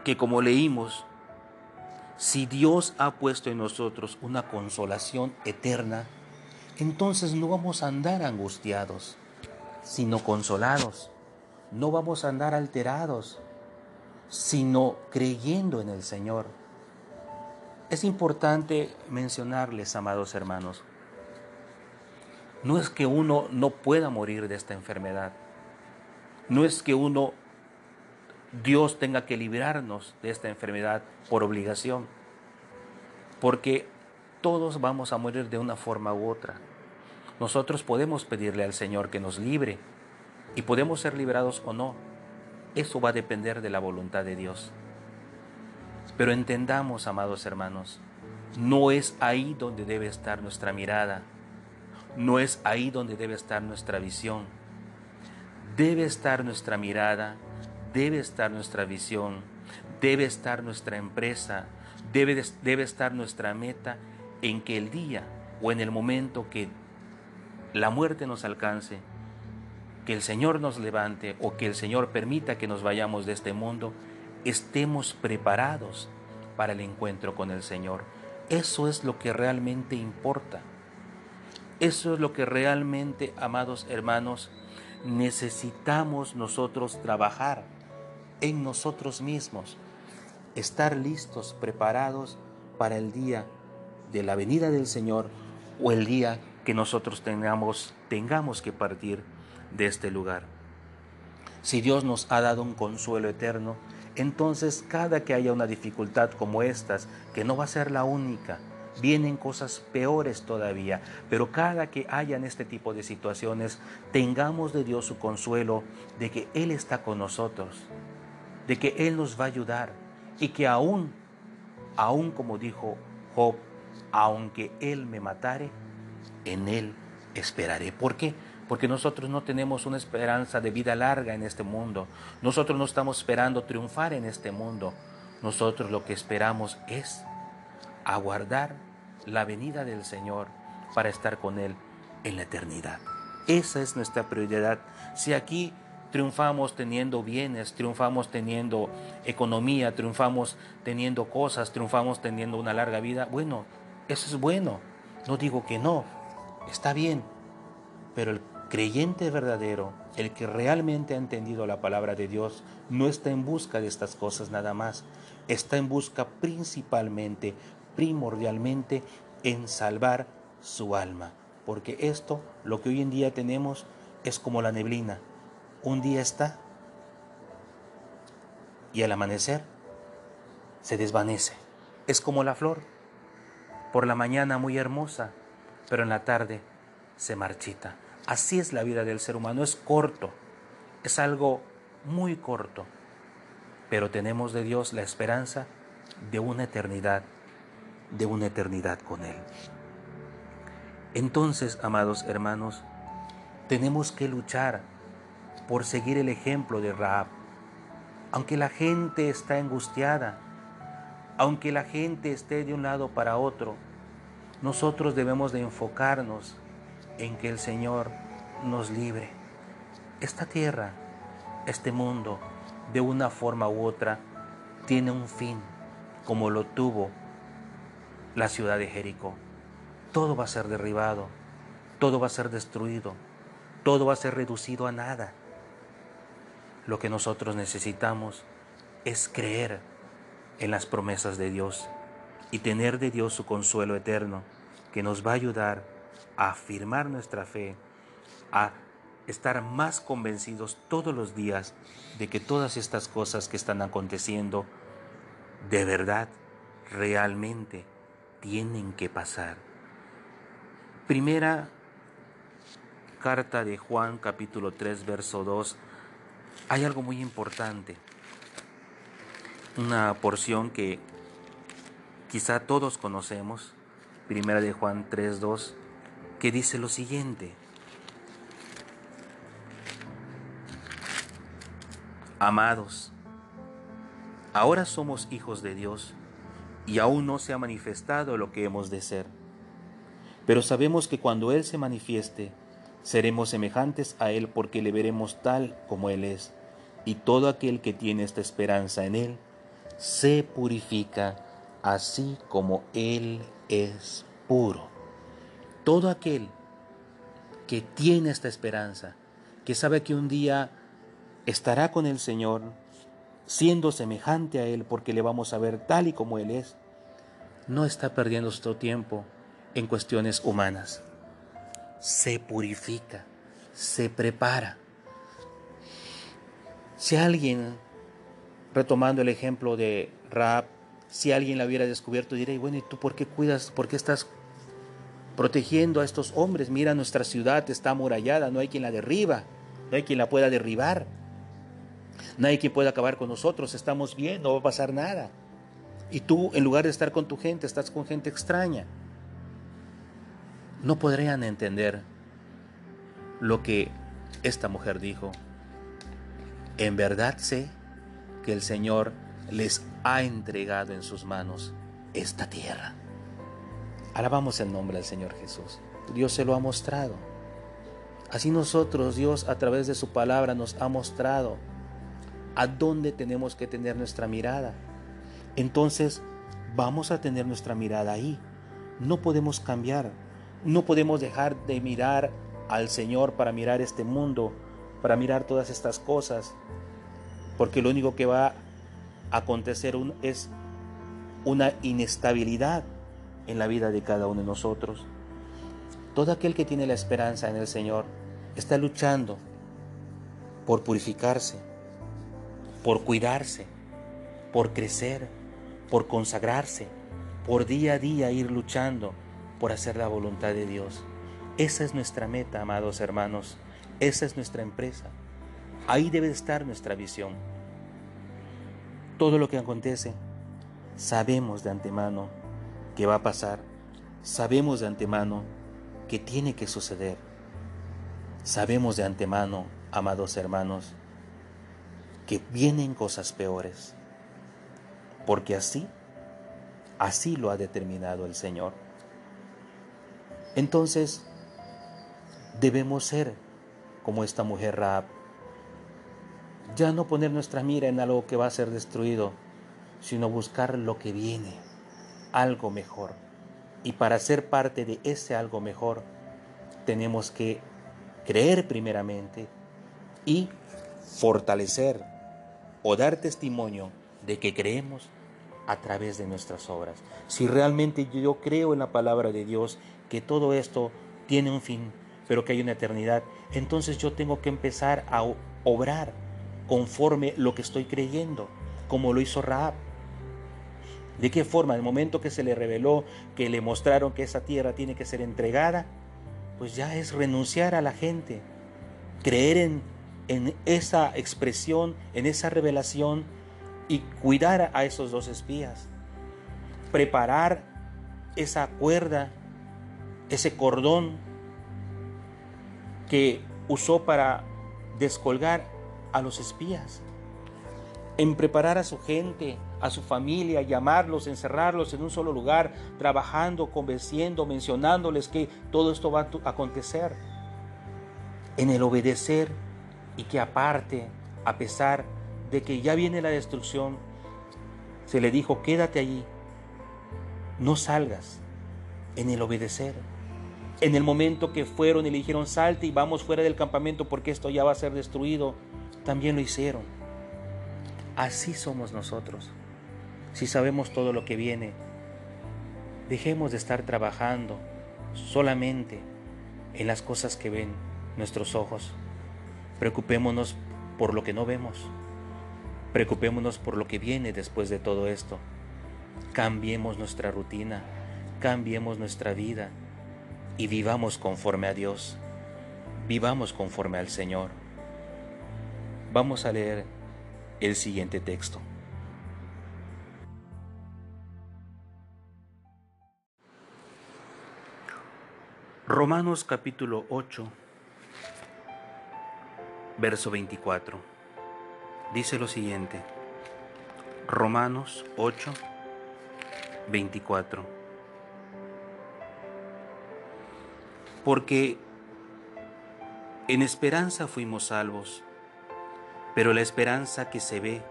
que como leímos, si Dios ha puesto en nosotros una consolación eterna, entonces no vamos a andar angustiados, sino consolados. No vamos a andar alterados, sino creyendo en el Señor. Es importante mencionarles, amados hermanos, no es que uno no pueda morir de esta enfermedad, no es que uno, Dios tenga que librarnos de esta enfermedad por obligación, porque todos vamos a morir de una forma u otra. Nosotros podemos pedirle al Señor que nos libre y podemos ser librados o no. Eso va a depender de la voluntad de Dios. Pero entendamos, amados hermanos, no es ahí donde debe estar nuestra mirada, no es ahí donde debe estar nuestra visión. Debe estar nuestra mirada, debe estar nuestra visión, debe estar nuestra empresa, debe, debe estar nuestra meta en que el día o en el momento que la muerte nos alcance, que el Señor nos levante o que el Señor permita que nos vayamos de este mundo, estemos preparados para el encuentro con el Señor. Eso es lo que realmente importa. Eso es lo que realmente, amados hermanos, necesitamos nosotros trabajar en nosotros mismos, estar listos, preparados para el día de la venida del Señor o el día que nosotros tengamos, tengamos que partir de este lugar. Si Dios nos ha dado un consuelo eterno, entonces cada que haya una dificultad como estas, que no va a ser la única, vienen cosas peores todavía, pero cada que hayan este tipo de situaciones, tengamos de Dios su consuelo de que Él está con nosotros, de que Él nos va a ayudar y que aún, aún como dijo Job, aunque Él me matare, en Él esperaré. ¿Por qué? Porque nosotros no tenemos una esperanza de vida larga en este mundo. Nosotros no estamos esperando triunfar en este mundo. Nosotros lo que esperamos es aguardar la venida del Señor para estar con Él en la eternidad. Esa es nuestra prioridad. Si aquí triunfamos teniendo bienes, triunfamos teniendo economía, triunfamos teniendo cosas, triunfamos teniendo una larga vida, bueno, eso es bueno. No digo que no, está bien. Pero el creyente verdadero, el que realmente ha entendido la palabra de Dios, no está en busca de estas cosas nada más, está en busca principalmente, primordialmente, en salvar su alma. Porque esto, lo que hoy en día tenemos, es como la neblina. Un día está y al amanecer se desvanece. Es como la flor, por la mañana muy hermosa, pero en la tarde se marchita. Así es la vida del ser humano, es corto, es algo muy corto, pero tenemos de Dios la esperanza de una eternidad, de una eternidad con Él. Entonces, amados hermanos, tenemos que luchar por seguir el ejemplo de Raab. Aunque la gente está angustiada, aunque la gente esté de un lado para otro, nosotros debemos de enfocarnos en que el Señor nos libre. Esta tierra, este mundo, de una forma u otra, tiene un fin, como lo tuvo la ciudad de Jericó. Todo va a ser derribado, todo va a ser destruido, todo va a ser reducido a nada. Lo que nosotros necesitamos es creer en las promesas de Dios y tener de Dios su consuelo eterno que nos va a ayudar a afirmar nuestra fe, a estar más convencidos todos los días de que todas estas cosas que están aconteciendo de verdad, realmente tienen que pasar. Primera carta de Juan capítulo 3 verso 2, hay algo muy importante, una porción que quizá todos conocemos, Primera de Juan 3 2, que dice lo siguiente, Amados, ahora somos hijos de Dios y aún no se ha manifestado lo que hemos de ser. Pero sabemos que cuando Él se manifieste, seremos semejantes a Él porque le veremos tal como Él es. Y todo aquel que tiene esta esperanza en Él, se purifica así como Él es puro. Todo aquel que tiene esta esperanza, que sabe que un día estará con el Señor, siendo semejante a Él porque le vamos a ver tal y como Él es, no está perdiendo su tiempo en cuestiones humanas. Se purifica, se prepara. Si alguien, retomando el ejemplo de Raab, si alguien la hubiera descubierto, diría, bueno, ¿y tú por qué cuidas, por qué estás protegiendo a estos hombres? Mira, nuestra ciudad está amurallada, no hay quien la derriba, no hay quien la pueda derribar. Nadie que pueda acabar con nosotros, estamos bien, no va a pasar nada. Y tú, en lugar de estar con tu gente, estás con gente extraña. No podrían entender lo que esta mujer dijo. En verdad sé que el Señor les ha entregado en sus manos esta tierra. Alabamos el nombre del Señor Jesús. Dios se lo ha mostrado. Así nosotros, Dios, a través de su palabra, nos ha mostrado a dónde tenemos que tener nuestra mirada. Entonces vamos a tener nuestra mirada ahí. No podemos cambiar. No podemos dejar de mirar al Señor para mirar este mundo, para mirar todas estas cosas. Porque lo único que va a acontecer es una inestabilidad en la vida de cada uno de nosotros. Todo aquel que tiene la esperanza en el Señor está luchando por purificarse, por cuidarse, por crecer, por consagrarse, por día a día ir luchando por hacer la voluntad de Dios. Esa es nuestra meta, amados hermanos. Esa es nuestra empresa. Ahí debe estar nuestra visión. Todo lo que acontece, sabemos de antemano que va a pasar. Sabemos de antemano que tiene que suceder. Sabemos de antemano, amados hermanos, que vienen cosas peores. Porque así, así lo ha determinado el Señor. Entonces, debemos ser como esta mujer Raab. Ya no poner nuestra mira en algo que va a ser destruido, sino buscar lo que viene, algo mejor. Y para ser parte de ese algo mejor, tenemos que creer primeramente y fortalecer o dar testimonio de que creemos a través de nuestras obras. Si realmente yo creo en la palabra de Dios, que todo esto tiene un fin, pero que hay una eternidad, entonces yo tengo que empezar a obrar conforme lo que estoy creyendo, como lo hizo Raab. ¿De qué forma? El momento que se le reveló, que le mostraron que esa tierra tiene que ser entregada, pues ya es renunciar a la gente, creer en en esa expresión, en esa revelación y cuidar a esos dos espías. preparar esa cuerda, ese cordón que usó para descolgar a los espías, en preparar a su gente, a su familia, llamarlos, encerrarlos en un solo lugar, trabajando, convenciendo, mencionándoles que todo esto va a acontecer, en el obedecer y que aparte, a pesar de que ya viene la destrucción, se le dijo, quédate allí, no salgas, en el obedecer. En el momento que fueron y le dijeron, salte y vamos fuera del campamento porque esto ya va a ser destruido, también lo hicieron. Así somos nosotros. Si sabemos todo lo que viene, dejemos de estar trabajando solamente en las cosas que ven nuestros ojos. Preocupémonos por lo que no vemos. Preocupémonos por lo que viene después de todo esto. Cambiemos nuestra rutina, cambiemos nuestra vida y vivamos conforme a Dios, vivamos conforme al Señor. Vamos a leer el siguiente texto. Romanos capítulo 8, verso 24. Dice lo siguiente. Romanos 8, 24. Porque en esperanza fuimos salvos, pero la esperanza que se ve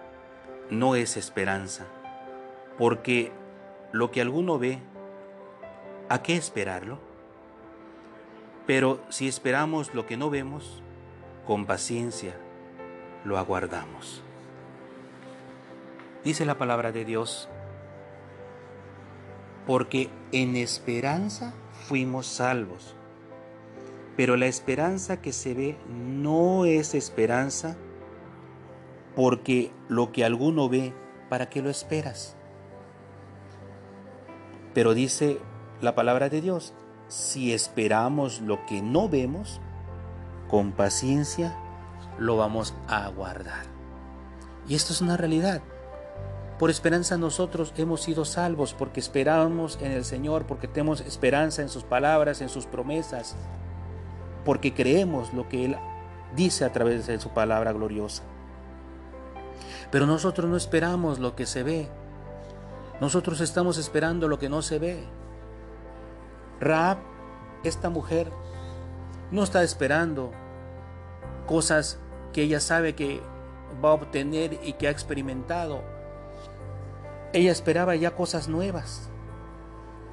no es esperanza, porque lo que alguno ve, ¿a qué esperarlo? Pero si esperamos lo que no vemos, con paciencia lo aguardamos. Dice la palabra de Dios, porque en esperanza fuimos salvos. Pero la esperanza que se ve no es esperanza porque lo que alguno ve, ¿para qué lo esperas? Pero dice la palabra de Dios, si esperamos lo que no vemos, con paciencia lo vamos a aguardar. Y esto es una realidad. Por esperanza nosotros hemos sido salvos porque esperamos en el Señor, porque tenemos esperanza en sus palabras, en sus promesas porque creemos lo que Él dice a través de su palabra gloriosa. Pero nosotros no esperamos lo que se ve. Nosotros estamos esperando lo que no se ve. Raab, esta mujer, no está esperando cosas que ella sabe que va a obtener y que ha experimentado. Ella esperaba ya cosas nuevas.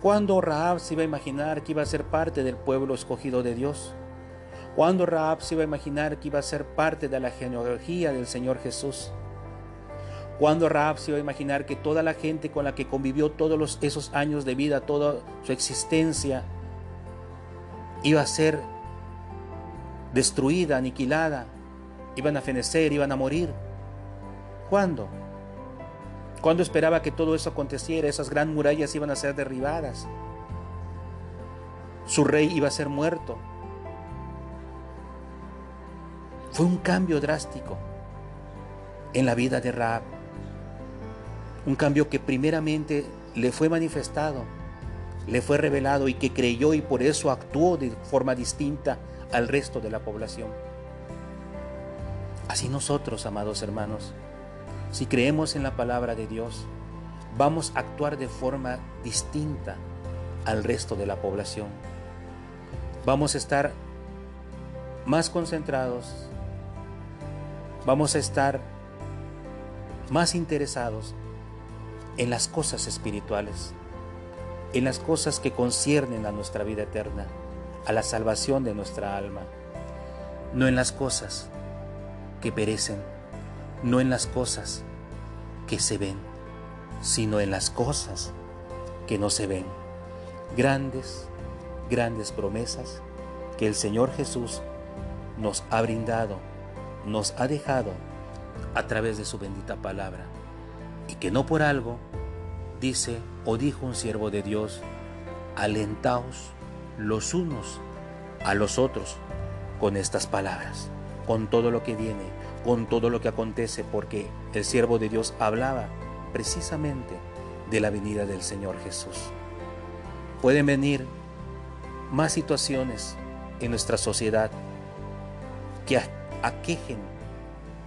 ¿Cuándo Raab se iba a imaginar que iba a ser parte del pueblo escogido de Dios? ¿Cuándo Raab se iba a imaginar que iba a ser parte de la genealogía del Señor Jesús? ¿Cuándo Raab se iba a imaginar que toda la gente con la que convivió todos esos años de vida, toda su existencia, iba a ser destruida, aniquilada, iban a fenecer, iban a morir? ¿Cuándo? ¿Cuándo esperaba que todo eso aconteciera? Esas gran murallas iban a ser derribadas. Su rey iba a ser muerto. Fue un cambio drástico en la vida de Raab. Un cambio que primeramente le fue manifestado, le fue revelado y que creyó y por eso actuó de forma distinta al resto de la población. Así nosotros, amados hermanos, si creemos en la palabra de Dios, vamos a actuar de forma distinta al resto de la población. Vamos a estar más concentrados vamos a estar más interesados en las cosas espirituales, en las cosas que conciernen a nuestra vida eterna, a la salvación de nuestra alma, no en las cosas que perecen, no en las cosas que se ven, sino en las cosas que no se ven. Grandes, grandes promesas que el Señor Jesús nos ha brindado nos ha dejado a través de su bendita palabra y que no por algo dice o dijo un siervo de Dios, alentaos los unos a los otros con estas palabras, con todo lo que viene, con todo lo que acontece, porque el siervo de Dios hablaba precisamente de la venida del Señor Jesús. Pueden venir más situaciones en nuestra sociedad que aquejen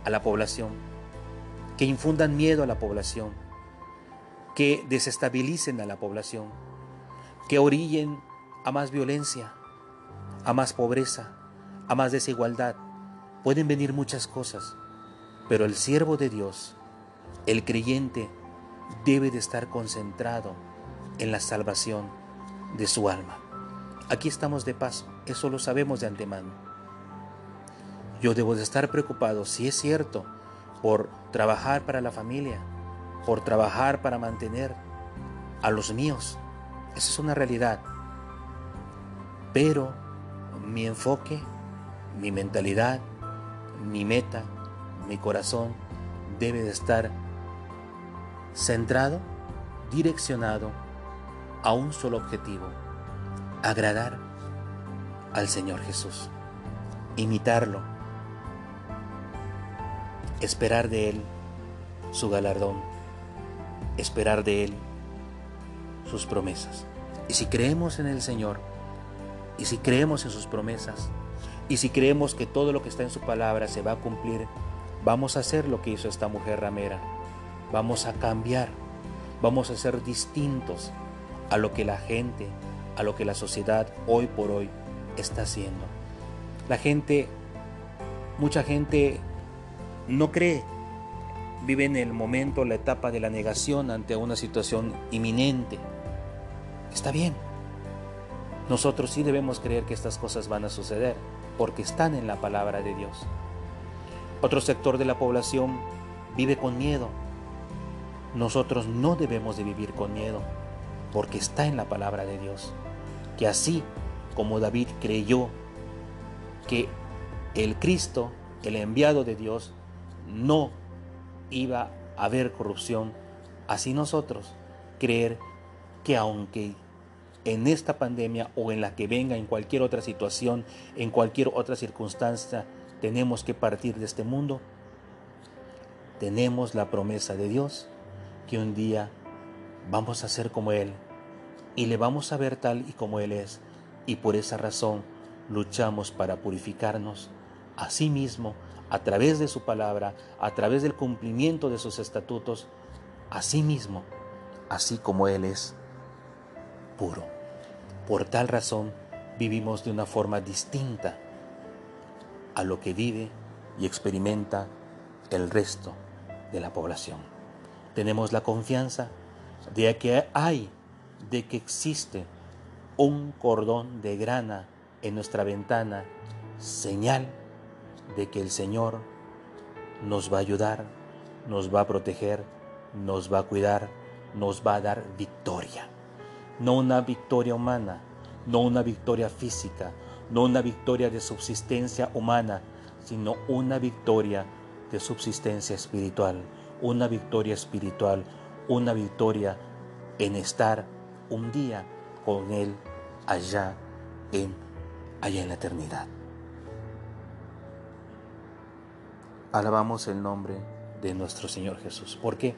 a la población, que infundan miedo a la población, que desestabilicen a la población, que orillen a más violencia, a más pobreza, a más desigualdad. Pueden venir muchas cosas, pero el siervo de Dios, el creyente, debe de estar concentrado en la salvación de su alma. Aquí estamos de paso, eso lo sabemos de antemano. Yo debo de estar preocupado, si es cierto, por trabajar para la familia, por trabajar para mantener a los míos. Esa es una realidad. Pero mi enfoque, mi mentalidad, mi meta, mi corazón debe de estar centrado, direccionado a un solo objetivo, agradar al Señor Jesús, imitarlo, esperar de Él su galardón, esperar de Él sus promesas. Y si creemos en el Señor, y si creemos en sus promesas, y si creemos que todo lo que está en su palabra se va a cumplir, vamos a hacer lo que hizo esta mujer ramera vamos a cambiar, vamos a ser distintos a lo que la gente, a lo que la sociedad hoy por hoy está haciendo. La gente, mucha gente no cree, vive en el momento, la etapa de la negación ante una situación inminente. Está bien. Nosotros sí debemos creer que estas cosas van a suceder porque están en la palabra de Dios. Otro sector de la población vive con miedo, nosotros no debemos de vivir con miedo, porque está en la palabra de Dios, que así como David creyó que el Cristo, el enviado de Dios, no iba a haber corrupción, así nosotros creer que aunque en esta pandemia o en la que venga, en cualquier otra situación, en cualquier otra circunstancia, tenemos que partir de este mundo, tenemos la promesa de Dios que un día vamos a ser como Él y le vamos a ver tal y como Él es. Y por esa razón luchamos para purificarnos a sí mismo a través de su palabra, a través del cumplimiento de sus estatutos, a sí mismo, así como Él es puro. Por tal razón vivimos de una forma distinta a lo que vive y experimenta el resto de la población tenemos la confianza de que hay, de que existe un cordón de grana en nuestra ventana, señal de que el Señor nos va a ayudar, nos va a proteger, nos va a cuidar, nos va a dar victoria. No una victoria humana, no una victoria física, no una victoria de subsistencia humana, sino una victoria de subsistencia espiritual una victoria espiritual, una victoria en estar un día con Él allá en, allá en la eternidad. Alabamos el nombre de nuestro Señor Jesús. ¿Por qué?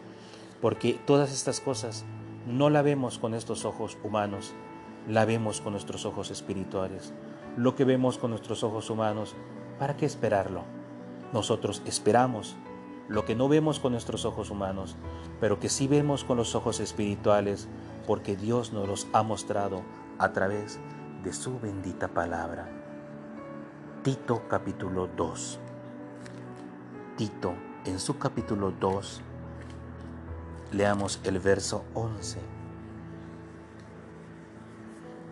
Porque todas estas cosas no la vemos con estos ojos humanos, la vemos con nuestros ojos espirituales. Lo que vemos con nuestros ojos humanos, ¿para qué esperarlo? Nosotros esperamos lo que no vemos con nuestros ojos humanos, pero que sí vemos con los ojos espirituales, porque Dios nos los ha mostrado a través de su bendita palabra. Tito capítulo 2. Tito, en su capítulo 2, leamos el verso 11.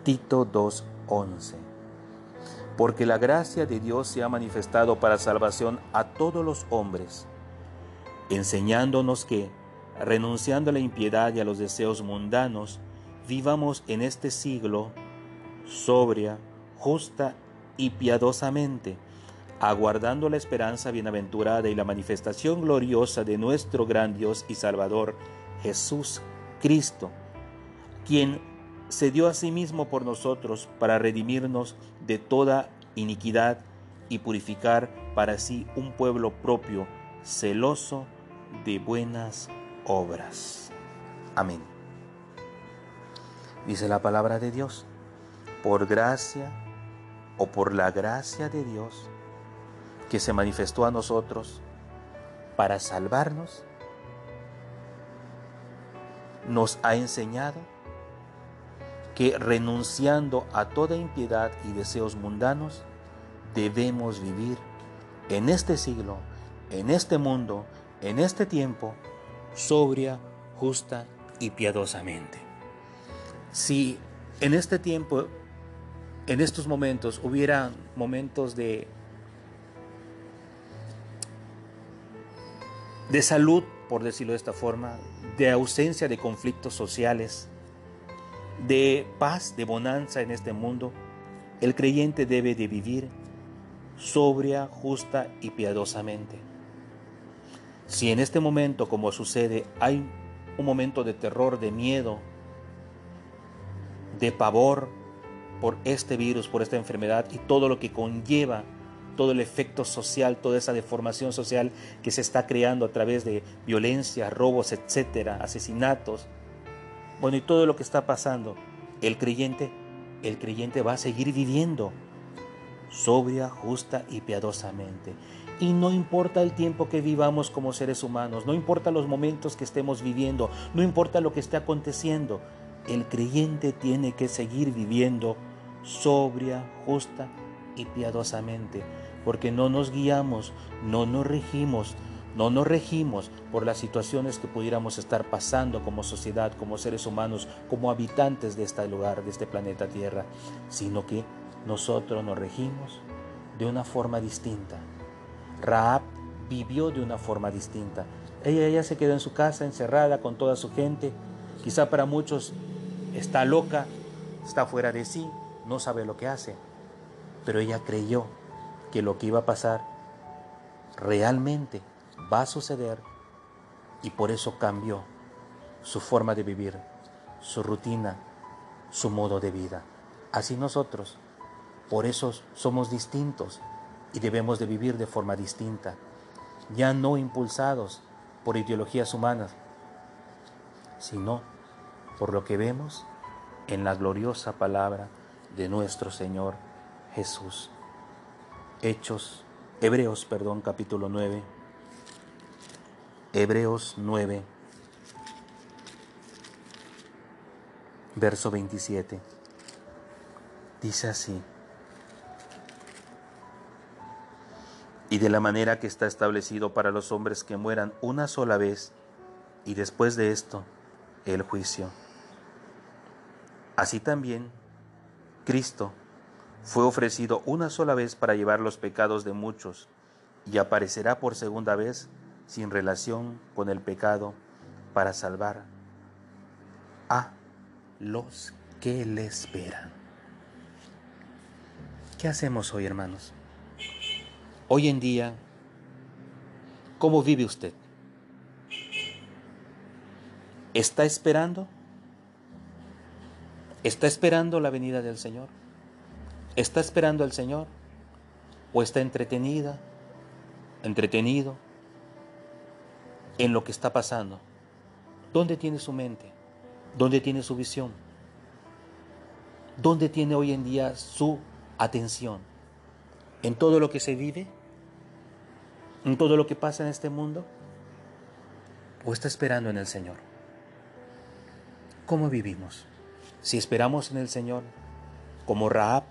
Tito 2, 11. Porque la gracia de Dios se ha manifestado para salvación a todos los hombres enseñándonos que, renunciando a la impiedad y a los deseos mundanos, vivamos en este siglo sobria, justa y piadosamente, aguardando la esperanza bienaventurada y la manifestación gloriosa de nuestro gran Dios y Salvador, Jesús Cristo, quien se dio a sí mismo por nosotros para redimirnos de toda iniquidad y purificar para sí un pueblo propio, celoso de buenas obras. Amén. Dice la palabra de Dios, por gracia o por la gracia de Dios que se manifestó a nosotros para salvarnos, nos ha enseñado que renunciando a toda impiedad y deseos mundanos, debemos vivir en este siglo, en este mundo, en este tiempo, sobria, justa y piadosamente. Si en este tiempo, en estos momentos, hubiera momentos de, de salud, por decirlo de esta forma, de ausencia de conflictos sociales, de paz, de bonanza en este mundo, el creyente debe de vivir sobria, justa y piadosamente. Si en este momento, como sucede, hay un momento de terror, de miedo, de pavor por este virus, por esta enfermedad y todo lo que conlleva, todo el efecto social, toda esa deformación social que se está creando a través de violencia, robos, etcétera, asesinatos. Bueno, y todo lo que está pasando, el creyente, el creyente va a seguir viviendo sobria, justa y piadosamente. Y no importa el tiempo que vivamos como seres humanos, no importa los momentos que estemos viviendo, no importa lo que esté aconteciendo, el creyente tiene que seguir viviendo sobria, justa y piadosamente, porque no nos guiamos, no nos regimos, no nos regimos por las situaciones que pudiéramos estar pasando como sociedad, como seres humanos, como habitantes de este lugar, de este planeta Tierra, sino que nosotros nos regimos de una forma distinta. Raab vivió de una forma distinta. Ella, ella se quedó en su casa encerrada con toda su gente. Quizá para muchos está loca, está fuera de sí, no sabe lo que hace. Pero ella creyó que lo que iba a pasar realmente va a suceder y por eso cambió su forma de vivir, su rutina, su modo de vida. Así nosotros por eso somos distintos y debemos de vivir de forma distinta, ya no impulsados por ideologías humanas, sino por lo que vemos en la gloriosa palabra de nuestro Señor Jesús. Hechos, Hebreos, perdón, capítulo 9. Hebreos 9, verso 27. Dice así. y de la manera que está establecido para los hombres que mueran una sola vez y después de esto el juicio. Así también, Cristo fue ofrecido una sola vez para llevar los pecados de muchos y aparecerá por segunda vez sin relación con el pecado para salvar a los que le esperan. ¿Qué hacemos hoy, hermanos? Hoy en día, ¿cómo vive usted? ¿Está esperando? ¿Está esperando la venida del Señor? ¿Está esperando al Señor? ¿O está entretenida, entretenido en lo que está pasando? ¿Dónde tiene su mente? ¿Dónde tiene su visión? ¿Dónde tiene hoy en día su atención? ¿En todo lo que se vive? en todo lo que pasa en este mundo? ¿O está esperando en el Señor? ¿Cómo vivimos? Si esperamos en el Señor, como Raab,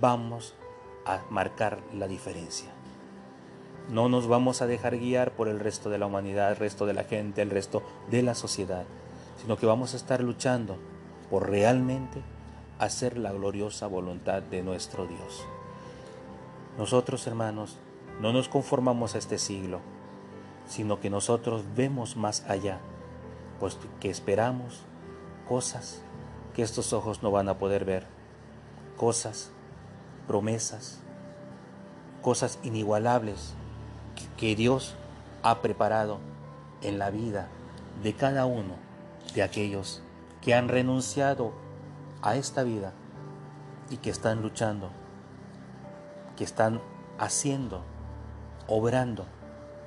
vamos a marcar la diferencia. No nos vamos a dejar guiar por el resto de la humanidad, el resto de la gente, el resto de la sociedad, sino que vamos a estar luchando por realmente hacer la gloriosa voluntad de nuestro Dios. Nosotros, hermanos, no nos conformamos a este siglo, sino que nosotros vemos más allá, pues que esperamos cosas que estos ojos no van a poder ver, cosas, promesas, cosas inigualables que Dios ha preparado en la vida de cada uno de aquellos que han renunciado a esta vida y que están luchando, que están haciendo obrando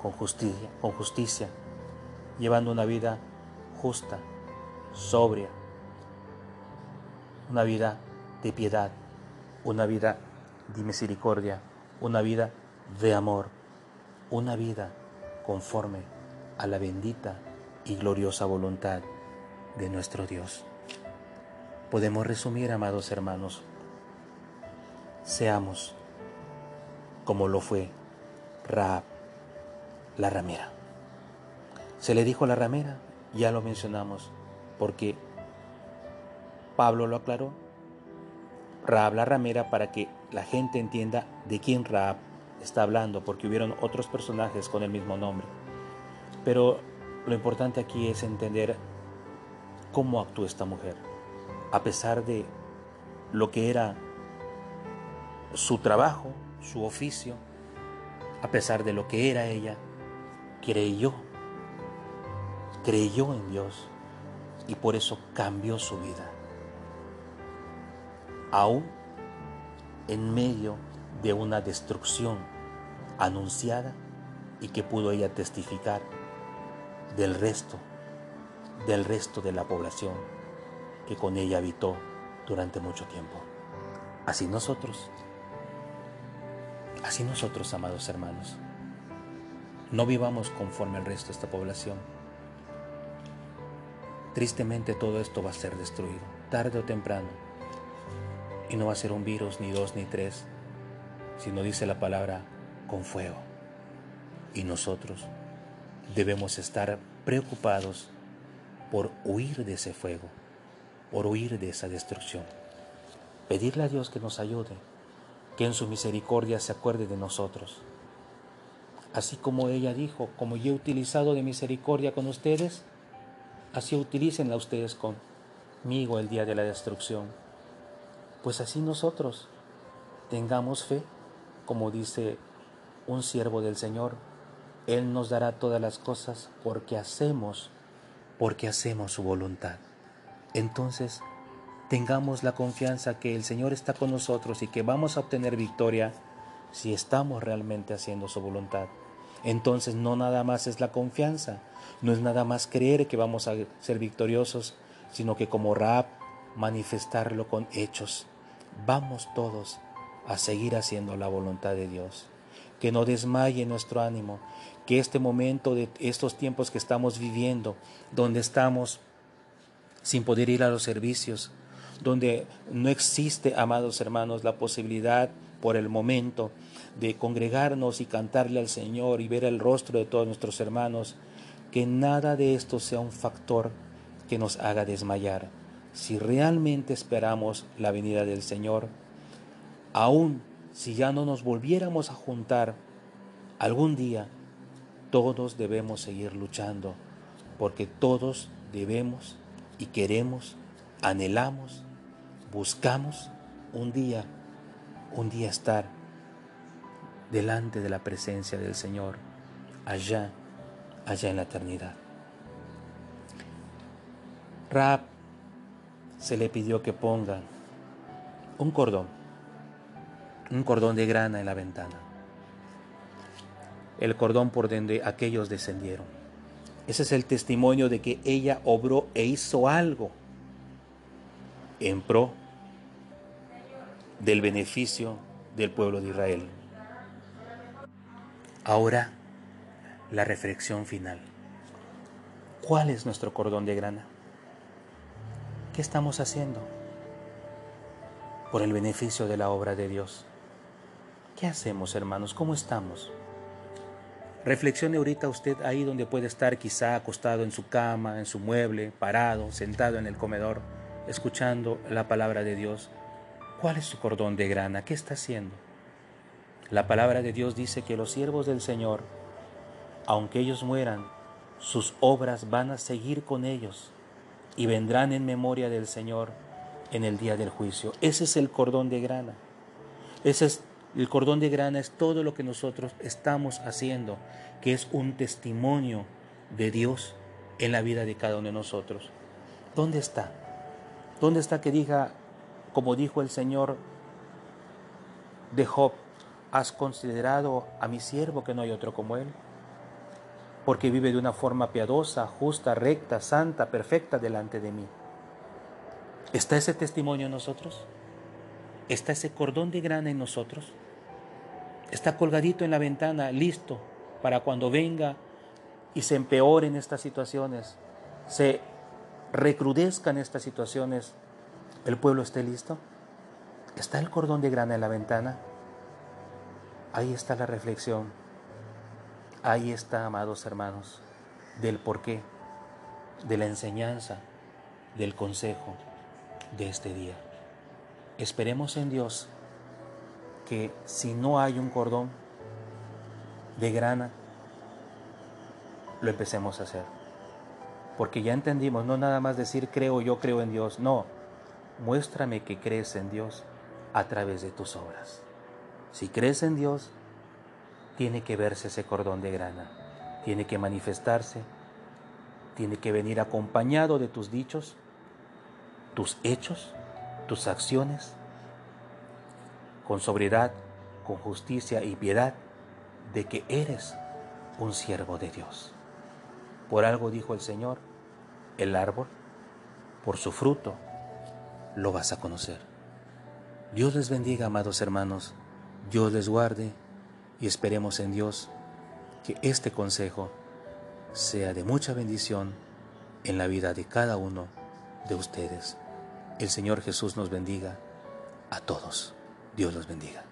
con justicia, con justicia, llevando una vida justa, sobria, una vida de piedad, una vida de misericordia, una vida de amor, una vida conforme a la bendita y gloriosa voluntad de nuestro Dios. Podemos resumir, amados hermanos, seamos como lo fue Raab, la ramera. Se le dijo la ramera, ya lo mencionamos, porque Pablo lo aclaró. Raab la ramera para que la gente entienda de quién Raab está hablando, porque hubieron otros personajes con el mismo nombre. Pero lo importante aquí es entender cómo actuó esta mujer, a pesar de lo que era su trabajo, su oficio, a pesar de lo que era ella, creyó, creyó en Dios y por eso cambió su vida. Aún en medio de una destrucción anunciada y que pudo ella testificar del resto, del resto de la población que con ella habitó durante mucho tiempo. Así nosotros, así nosotros, amados hermanos, no vivamos conforme al resto de esta población. Tristemente todo esto va a ser destruido, tarde o temprano. Y no va a ser un virus, ni dos, ni tres, sino dice la palabra, con fuego. Y nosotros debemos estar preocupados por huir de ese fuego, por huir de esa destrucción. Pedirle a Dios que nos ayude, que en su misericordia se acuerde de nosotros. Así como ella dijo, como yo he utilizado de misericordia con ustedes, así utilícenla ustedes conmigo el día de la destrucción. Pues así nosotros tengamos fe, como dice un siervo del Señor, él nos dará todas las cosas porque hacemos, porque hacemos su voluntad. Entonces, tengamos la confianza que el Señor está con nosotros y que vamos a obtener victoria si estamos realmente haciendo su voluntad. Entonces no nada más es la confianza, no es nada más creer que vamos a ser victoriosos, sino que como Raab manifestarlo con hechos. Vamos todos a seguir haciendo la voluntad de Dios que no desmaye nuestro ánimo, que este momento de estos tiempos que estamos viviendo, donde estamos sin poder ir a los servicios, donde no existe, amados hermanos, la posibilidad por el momento de congregarnos y cantarle al Señor y ver el rostro de todos nuestros hermanos, que nada de esto sea un factor que nos haga desmayar. Si realmente esperamos la venida del Señor, aún si ya no nos volviéramos a juntar algún día, todos debemos seguir luchando, porque todos debemos y queremos, anhelamos, buscamos un día, un día estar delante de la presencia del Señor, allá, allá en la eternidad. Rap se le pidió que ponga un cordón un cordón de grana en la ventana. El cordón por donde aquellos descendieron. Ese es el testimonio de que ella obró e hizo algo en pro del beneficio del pueblo de Israel. Ahora, la reflexión final. ¿Cuál es nuestro cordón de grana? ¿Qué estamos haciendo por el beneficio de la obra de Dios? ¿Qué hacemos, hermanos? ¿Cómo estamos? Reflexione ahorita usted ahí donde puede estar quizá acostado en su cama, en su mueble, parado, sentado en el comedor, escuchando la palabra de Dios. ¿Cuál es su cordón de grana? ¿Qué está haciendo? La palabra de Dios dice que los siervos del Señor, aunque ellos mueran, sus obras van a seguir con ellos y vendrán en memoria del Señor en el día del juicio. Ese es el cordón de grana. Ese es el cordón de grana es todo lo que nosotros estamos haciendo, que es un testimonio de Dios en la vida de cada uno de nosotros. ¿Dónde está? ¿Dónde está que diga, como dijo el Señor de Job, has considerado a mi siervo que no hay otro como él? Porque vive de una forma piadosa, justa, recta, santa, perfecta delante de mí. ¿Está ese testimonio en nosotros? ¿Está ese cordón de grana en nosotros? ¿Está colgadito en la ventana, listo para cuando venga y se empeoren estas situaciones, se recrudezcan estas situaciones, el pueblo esté listo? ¿Está el cordón de grana en la ventana? Ahí está la reflexión. Ahí está, amados hermanos, del porqué, de la enseñanza, del consejo de este día. Esperemos en Dios que si no hay un cordón de grana, lo empecemos a hacer. Porque ya entendimos, no nada más decir creo, yo creo en Dios, no, muéstrame que crees en Dios a través de tus obras. Si crees en Dios, tiene que verse ese cordón de grana, tiene que manifestarse, tiene que venir acompañado de tus dichos, tus hechos, tus acciones, con sobriedad, con justicia y piedad, de que eres un siervo de Dios. Por algo dijo el Señor, el árbol, por su fruto, lo vas a conocer. Dios les bendiga, amados hermanos, Dios les guarde y esperemos en Dios que este consejo sea de mucha bendición en la vida de cada uno de ustedes. El Señor Jesús nos bendiga a todos. Dios los bendiga.